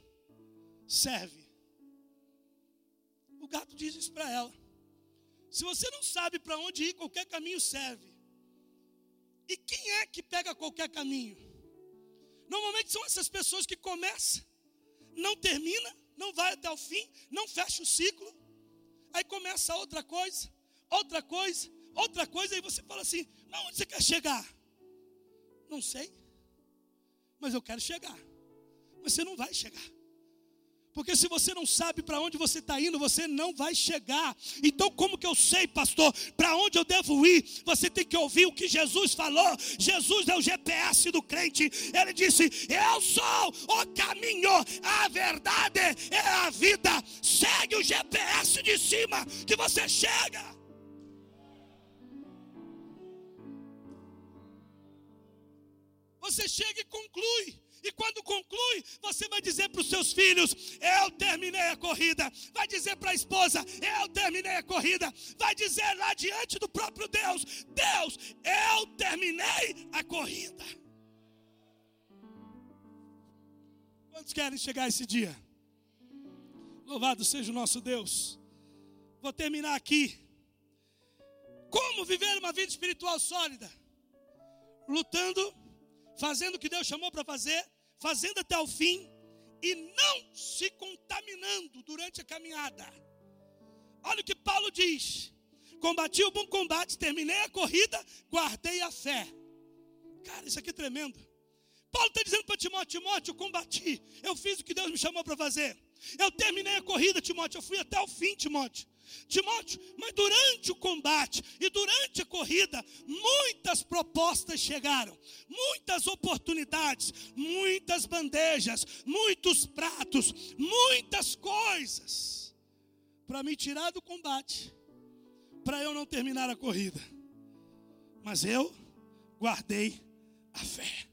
serve. Gato diz isso para ela. Se você não sabe para onde ir, qualquer caminho serve. E quem é que pega qualquer caminho? Normalmente são essas pessoas que começam, não termina, não vai até o fim, não fecha o ciclo. Aí começa outra coisa, outra coisa, outra coisa, e você fala assim: mas onde você quer chegar? Não sei, mas eu quero chegar. Mas você não vai chegar. Porque se você não sabe para onde você está indo, você não vai chegar. Então, como que eu sei, pastor, para onde eu devo ir? Você tem que ouvir o que Jesus falou. Jesus é o GPS do crente. Ele disse: Eu sou o caminho, a verdade é a vida. Segue o GPS de cima que você chega. Você chega e conclui. E quando conclui, Você vai dizer para os seus filhos: Eu terminei a corrida. Vai dizer para a esposa: Eu terminei a corrida. Vai dizer lá diante do próprio Deus: Deus, eu terminei a corrida. Quantos querem chegar esse dia? Louvado seja o nosso Deus. Vou terminar aqui. Como viver uma vida espiritual sólida? Lutando, fazendo o que Deus chamou para fazer, fazendo até o fim e não se contaminando durante a caminhada. Olha o que Paulo diz: Combati o bom combate, terminei a corrida, guardei a fé. Cara, isso aqui é tremendo. Paulo está dizendo para Timóteo: Timóteo, eu combati, eu fiz o que Deus me chamou para fazer. Eu terminei a corrida, Timóteo, eu fui até o fim, Timóteo. Timóteo, mas durante o combate e durante a corrida, muitas propostas chegaram, muitas oportunidades, muitas bandejas, muitos pratos, muitas coisas para me tirar do combate, para eu não terminar a corrida. Mas eu guardei a fé.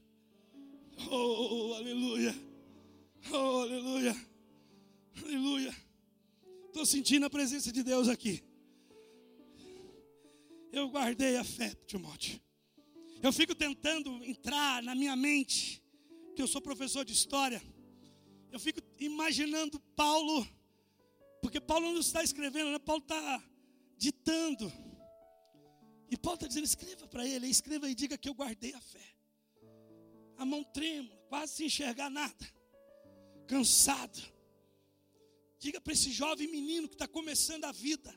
Oh, aleluia. Estou sentindo a presença de Deus aqui. Eu guardei a fé, Timóteo. Eu fico tentando entrar na minha mente, que eu sou professor de história. Eu fico imaginando Paulo, porque Paulo não está escrevendo, né? Paulo está ditando. E Paulo está dizendo: escreva para ele, escreva e diga que eu guardei a fé. A mão trêmula, quase sem enxergar nada, cansado. Diga para esse jovem menino que está começando a vida.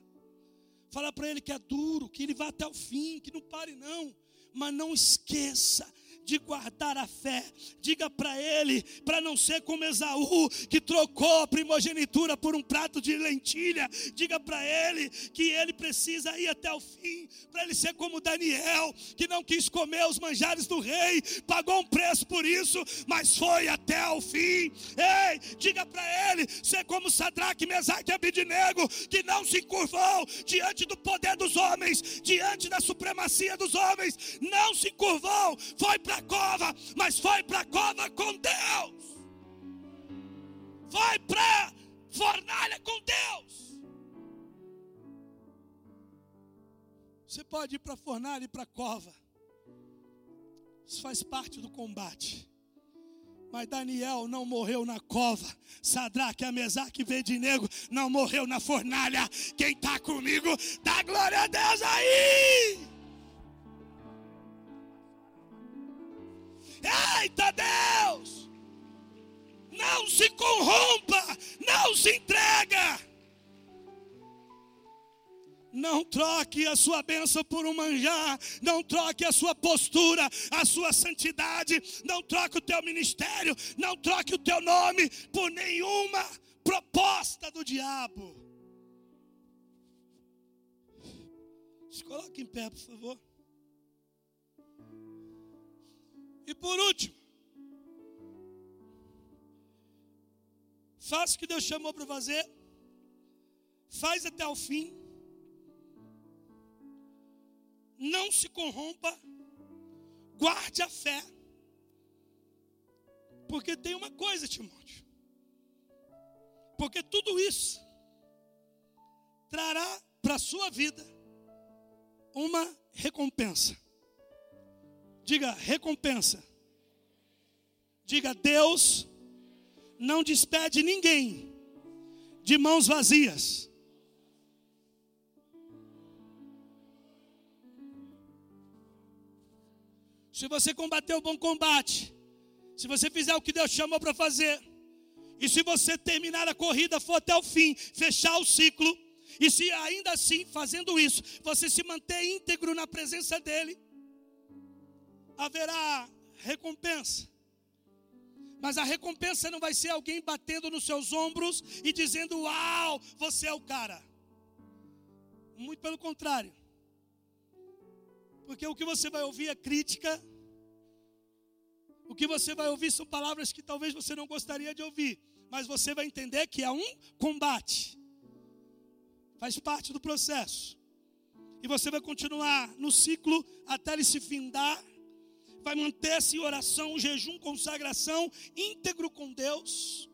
Fala para ele que é duro, que ele vai até o fim, que não pare não. Mas não esqueça de guardar a fé. Diga para ele, para não ser como Esaú, que trocou a primogenitura por um prato de lentilha. Diga para ele que ele precisa ir até o fim, para ele ser como Daniel, que não quis comer os manjares do rei, pagou um preço por isso, mas foi até o fim. Ei, diga para ele ser como Sadraque, Mesaque e Abidinego, que não se curvou diante do poder dos homens, diante da supremacia dos homens, não se curvou, foi para a cova, mas foi para a cova com Deus. Foi para fornalha com Deus. Você pode ir para a fornalha e para a cova. Isso faz parte do combate. Mas Daniel não morreu na cova. Sadraque, Amesaque Vedinego não morreu na fornalha. Quem está comigo, dá glória a Deus aí. Eita Deus! Não se corrompa, não se entrega. Não troque a sua bênção por um manjar, não troque a sua postura, a sua santidade, não troque o teu ministério, não troque o teu nome por nenhuma proposta do diabo. Se coloque em pé, por favor. E por último, faça o que Deus chamou para fazer, faz até o fim, não se corrompa, guarde a fé, porque tem uma coisa, Timóteo, porque tudo isso trará para a sua vida uma recompensa. Diga recompensa. Diga Deus não despede ninguém de mãos vazias. Se você combater o bom combate, se você fizer o que Deus chamou para fazer, e se você terminar a corrida, for até o fim, fechar o ciclo, e se ainda assim, fazendo isso, você se manter íntegro na presença dEle, haverá recompensa. Mas a recompensa não vai ser alguém batendo nos seus ombros e dizendo: Uau, você é o cara. Muito pelo contrário. Porque o que você vai ouvir é crítica. O que você vai ouvir são palavras que talvez você não gostaria de ouvir. Mas você vai entender que é um combate. Faz parte do processo. E você vai continuar no ciclo até ele se findar vai manter-se em oração, jejum, consagração, íntegro com Deus.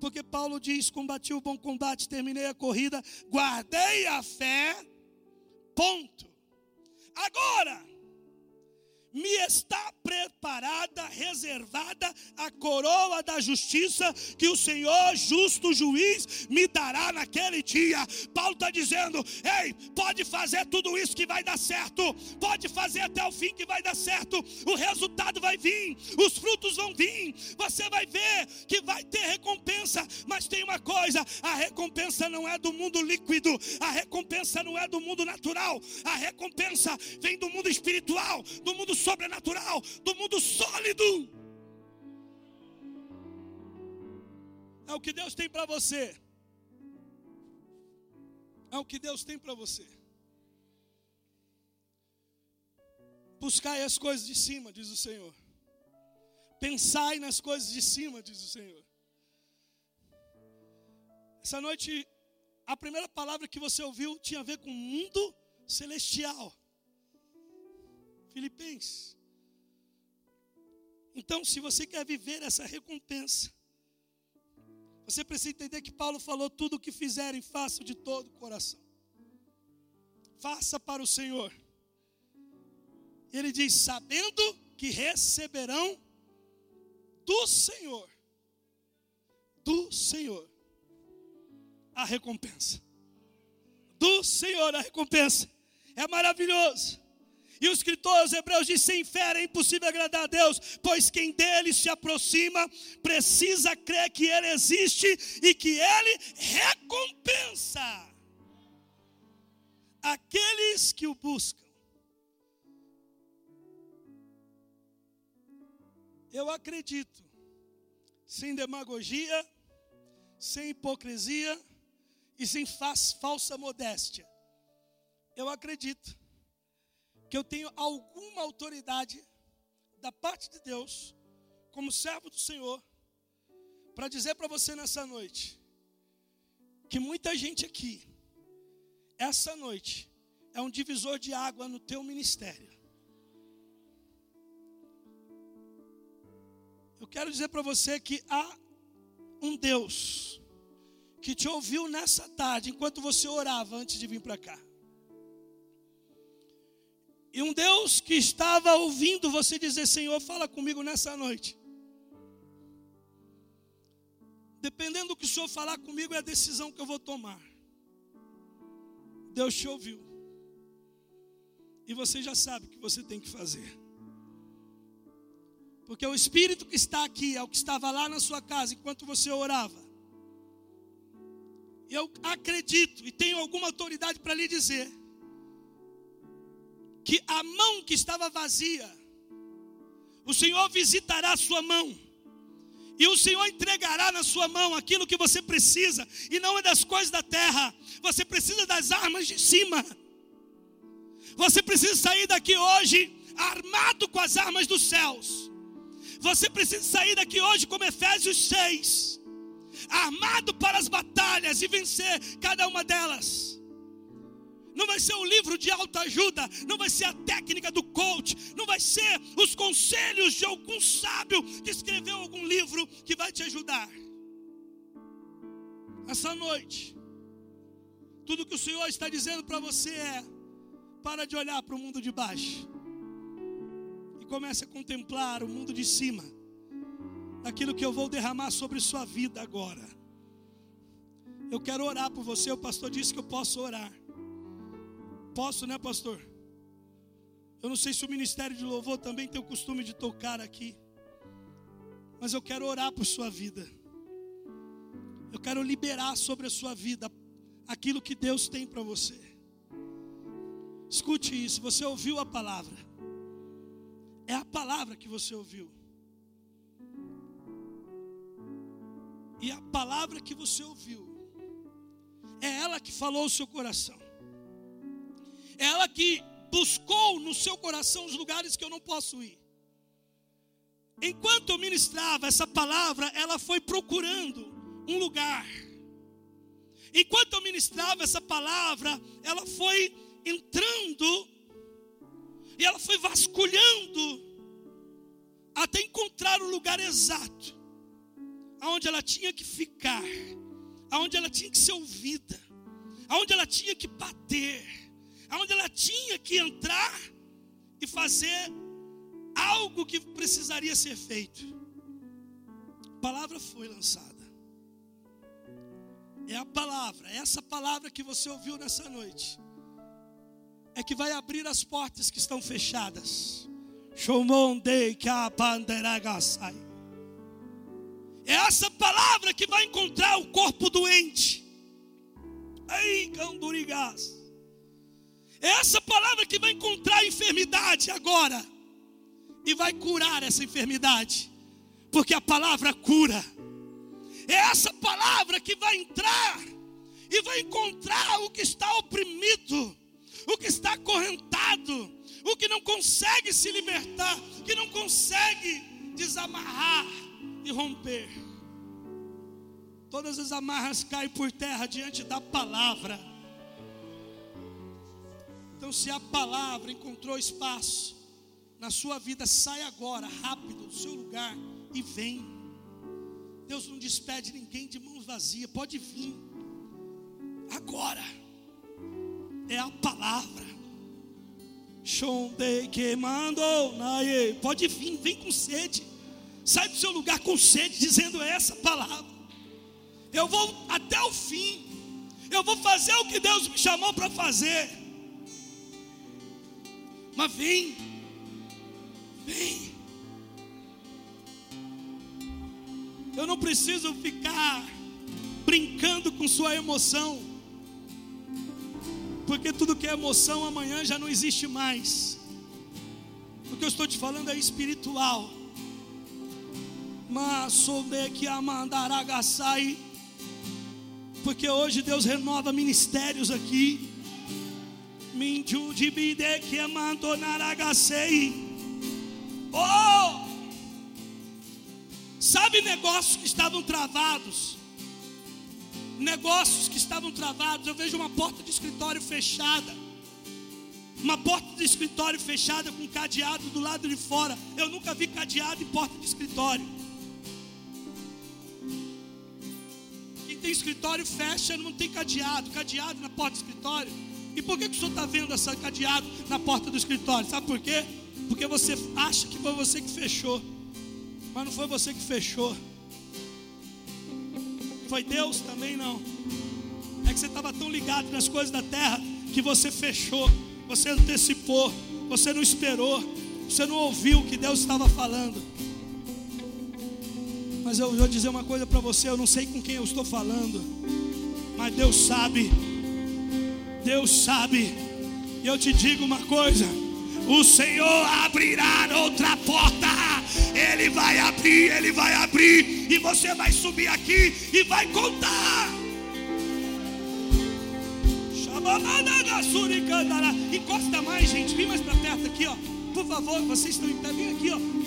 Porque Paulo diz: Combati o bom combate, terminei a corrida, guardei a fé. Ponto. Agora, me está preparada, reservada a coroa da justiça que o Senhor, justo juiz, me dará naquele dia. Paulo está dizendo: ei, pode fazer tudo isso que vai dar certo, pode fazer até o fim que vai dar certo, o resultado vai vir, os frutos vão vir, você vai ver que vai ter recompensa, mas tem uma coisa: a recompensa não é do mundo líquido, a recompensa não é do mundo natural, a recompensa vem do mundo espiritual, do mundo sobrenatural, do mundo sólido. É o que Deus tem para você. É o que Deus tem para você. Buscai as coisas de cima, diz o Senhor. Pensai nas coisas de cima, diz o Senhor. Essa noite, a primeira palavra que você ouviu tinha a ver com o mundo celestial. Filipenses. Então, se você quer viver essa recompensa, você precisa entender que Paulo falou: tudo o que fizerem, faça de todo o coração. Faça para o Senhor. Ele diz: sabendo que receberão do Senhor, do Senhor, a recompensa. Do Senhor a recompensa. É maravilhoso. E o escritor aos Hebreus diz: sem fé é impossível agradar a Deus, pois quem dele se aproxima precisa crer que ele existe e que ele recompensa aqueles que o buscam. Eu acredito, sem demagogia, sem hipocrisia e sem falsa modéstia. Eu acredito que eu tenho alguma autoridade da parte de Deus, como servo do Senhor, para dizer para você nessa noite, que muita gente aqui, essa noite, é um divisor de água no teu ministério. Eu quero dizer para você que há um Deus que te ouviu nessa tarde, enquanto você orava antes de vir para cá. E um Deus que estava ouvindo você dizer: Senhor, fala comigo nessa noite. Dependendo do que o Senhor falar comigo, é a decisão que eu vou tomar. Deus te ouviu. E você já sabe o que você tem que fazer. Porque o Espírito que está aqui é o que estava lá na sua casa enquanto você orava. Eu acredito e tenho alguma autoridade para lhe dizer que a mão que estava vazia, o Senhor visitará a sua mão. E o Senhor entregará na sua mão aquilo que você precisa, e não é das coisas da terra, você precisa das armas de cima. Você precisa sair daqui hoje armado com as armas dos céus. Você precisa sair daqui hoje como Efésios 6, armado para as batalhas e vencer cada uma delas não vai ser o livro de autoajuda, não vai ser a técnica do coach, não vai ser os conselhos de algum sábio que escreveu algum livro que vai te ajudar. Essa noite, tudo que o Senhor está dizendo para você é: para de olhar para o mundo de baixo e comece a contemplar o mundo de cima, aquilo que eu vou derramar sobre sua vida agora. Eu quero orar por você, o pastor disse que eu posso orar. Posso, né, pastor? Eu não sei se o ministério de louvor também tem o costume de tocar aqui. Mas eu quero orar por sua vida. Eu quero liberar sobre a sua vida aquilo que Deus tem para você. Escute isso, você ouviu a palavra. É a palavra que você ouviu. E a palavra que você ouviu é ela que falou o seu coração ela que buscou no seu coração os lugares que eu não posso ir. Enquanto eu ministrava essa palavra, ela foi procurando um lugar. Enquanto eu ministrava essa palavra, ela foi entrando e ela foi vasculhando até encontrar o lugar exato aonde ela tinha que ficar, aonde ela tinha que ser ouvida, aonde ela tinha que bater, aonde ela tinha que entrar e fazer algo que precisaria ser feito. A palavra foi lançada. É a palavra, é essa palavra que você ouviu nessa noite, é que vai abrir as portas que estão fechadas. É essa palavra que vai encontrar o corpo doente. Aí, Candurigás. É essa palavra que vai encontrar a enfermidade agora. E vai curar essa enfermidade. Porque a palavra cura. É essa palavra que vai entrar e vai encontrar o que está oprimido, o que está acorrentado, o que não consegue se libertar, que não consegue desamarrar e romper. Todas as amarras caem por terra diante da palavra. Então, se a palavra encontrou espaço na sua vida, sai agora, rápido, do seu lugar e vem. Deus não despede ninguém de mãos vazias, pode vir. Agora é a palavra. Shonde que pode vir, vem com sede. Sai do seu lugar com sede, dizendo essa palavra. Eu vou até o fim. Eu vou fazer o que Deus me chamou para fazer. Mas vem, vem. Eu não preciso ficar brincando com sua emoção, porque tudo que é emoção amanhã já não existe mais. O que eu estou te falando é espiritual. Porque hoje Deus renova ministérios aqui. Oh! Sabe negócios que estavam travados? Negócios que estavam travados. Eu vejo uma porta de escritório fechada. Uma porta de escritório fechada com cadeado do lado de fora. Eu nunca vi cadeado em porta de escritório. tem escritório fecha, não tem cadeado, cadeado na porta do escritório. E por que, que o senhor está vendo essa cadeado na porta do escritório? Sabe por quê? Porque você acha que foi você que fechou, mas não foi você que fechou. Foi Deus também não. É que você estava tão ligado nas coisas da terra que você fechou, você antecipou, você não esperou, você não ouviu o que Deus estava falando. Mas eu vou dizer uma coisa para você: eu não sei com quem eu estou falando, mas Deus sabe. Deus sabe. E eu te digo uma coisa: o Senhor abrirá outra porta. Ele vai abrir, ele vai abrir, e você vai subir aqui e vai contar. Encosta mais, gente. Vem mais para perto aqui, ó. Por favor, vocês estão em pé. Vem aqui, ó.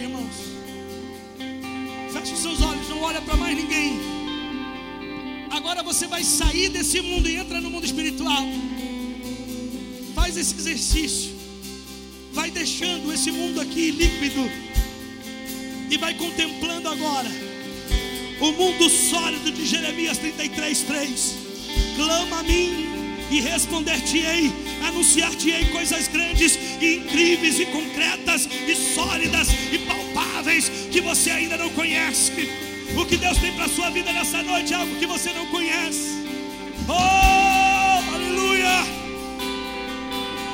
Irmãos. Feche os seus olhos, não olha para mais ninguém. Agora você vai sair desse mundo e entra no mundo espiritual. Faz esse exercício. Vai deixando esse mundo aqui líquido. E vai contemplando agora o mundo sólido de Jeremias 33, 3. Clama a mim e responder-te-ei, anunciar-te-ei coisas grandes incríveis e concretas e sólidas e palpáveis que você ainda não conhece. O que Deus tem para a sua vida nessa noite é algo que você não conhece. Oh, aleluia!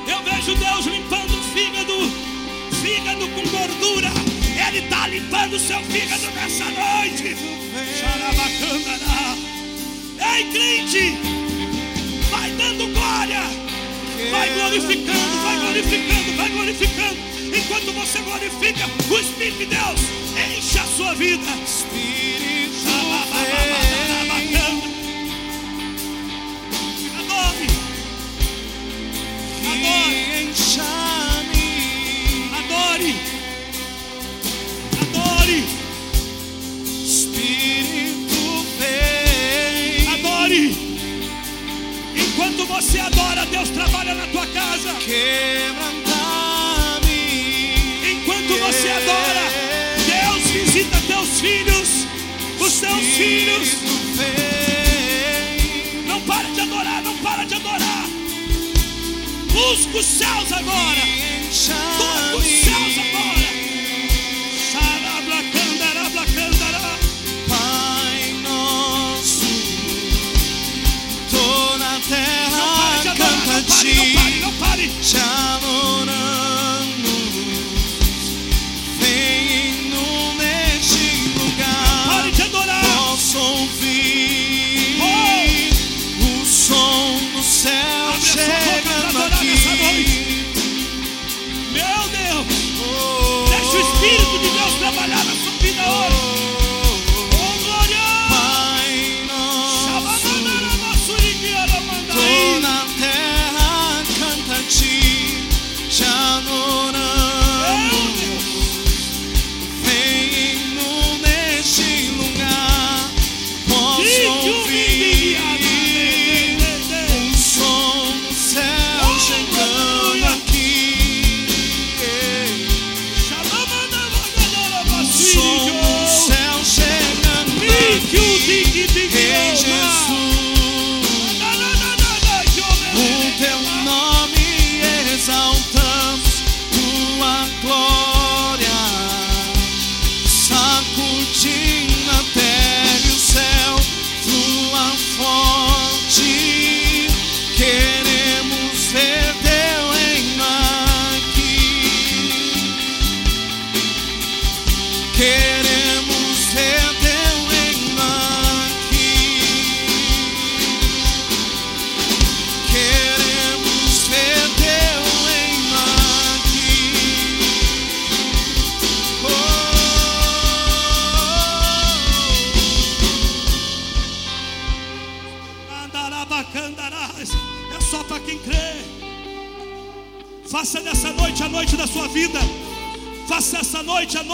Eu vejo Deus limpando o fígado, fígado com gordura. Ele está limpando o seu fígado nessa noite. Ei, crente! Glorificando, vai glorificando, vai glorificando. Enquanto você glorifica, o Espírito de Deus enche a sua vida. Espírito Adore. Adore. Adore. Você adora, Deus trabalha na tua casa. Enquanto você adora, Deus visita teus filhos, os teus filhos. Não para de adorar, não para de adorar. Busca os céus agora. Toca os céus agora.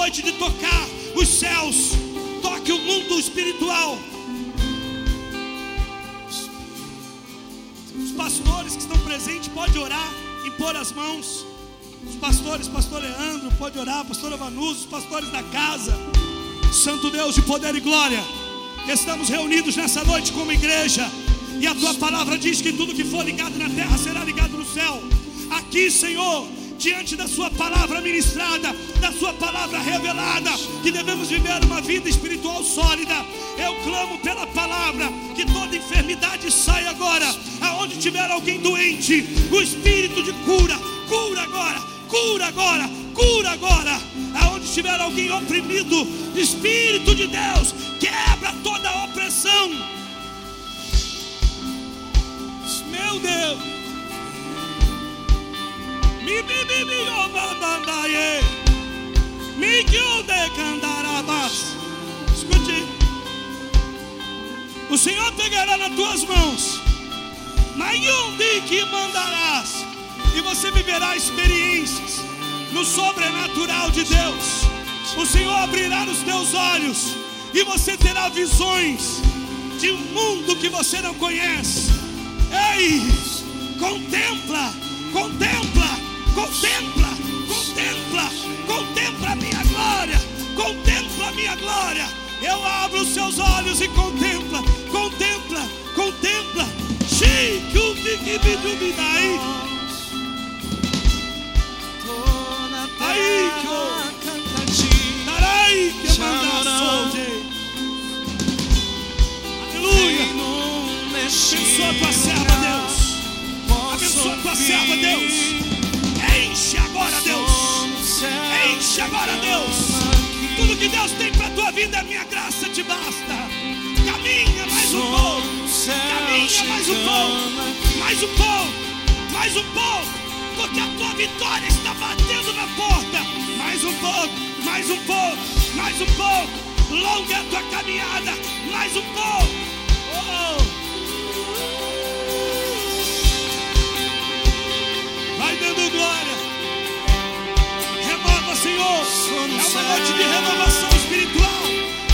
Noite de tocar os céus. Toque o mundo espiritual. Os pastores que estão presentes podem orar e pôr as mãos. Os pastores, pastor Leandro, pode orar, pastor Vanuso, os pastores da casa. Santo Deus de poder e glória. Estamos reunidos nessa noite como igreja. E a tua palavra diz que tudo que for ligado na terra será ligado no céu. Aqui, Senhor, diante da Sua palavra ministrada, da Sua palavra revelada, que devemos viver uma vida espiritual sólida. Eu clamo pela palavra que toda enfermidade saia agora. Aonde tiver alguém doente, o espírito de cura, cura agora, cura agora, cura agora. Aonde tiver alguém oprimido, Espírito de Deus, quebra toda a opressão. Meu Deus. De. Escute. O Senhor pegará nas tuas mãos. Mas um dia que mandarás. E você viverá experiências no sobrenatural de Deus. O Senhor abrirá os teus olhos. E você terá visões de um mundo que você não conhece. Ei, contempla, contempla, contempla, contempla, contempla a minha glória, contempla a minha glória. Eu abro os seus olhos e contempla, contempla, contempla. Aí, terra canta a ti, Darai, que solde. Aleluia. Abençoa a tua serva, Deus. Abençoa a tua serva, Deus. Enche agora, Deus. Tudo que Deus tem para tua vida, a minha graça te basta. Caminha mais um pouco. Caminha mais um pouco. Mais um pouco. Mais um pouco. Porque a tua vitória está batendo na porta. Mais um pouco. Mais um pouco. Mais um pouco. Longa a tua caminhada. Mais um pouco. Oh. Vai dando glória. É uma noite de renovação espiritual.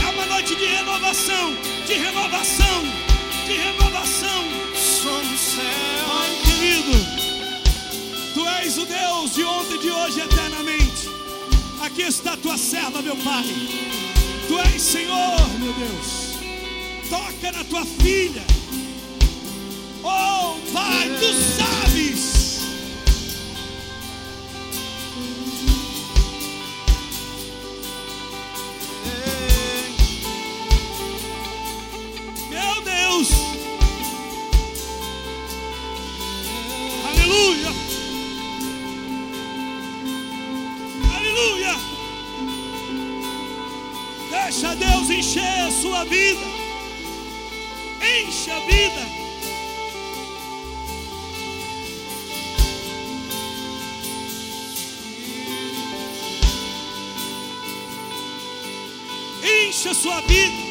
É uma noite de renovação, de renovação, de renovação. Pai querido, Tu és o Deus de ontem, de hoje eternamente. Aqui está a tua serva, meu Pai. Tu és Senhor, meu Deus. Toca na tua filha. Oh, Pai, tu sabes. Sua vida. Enche a vida. Enche a sua vida.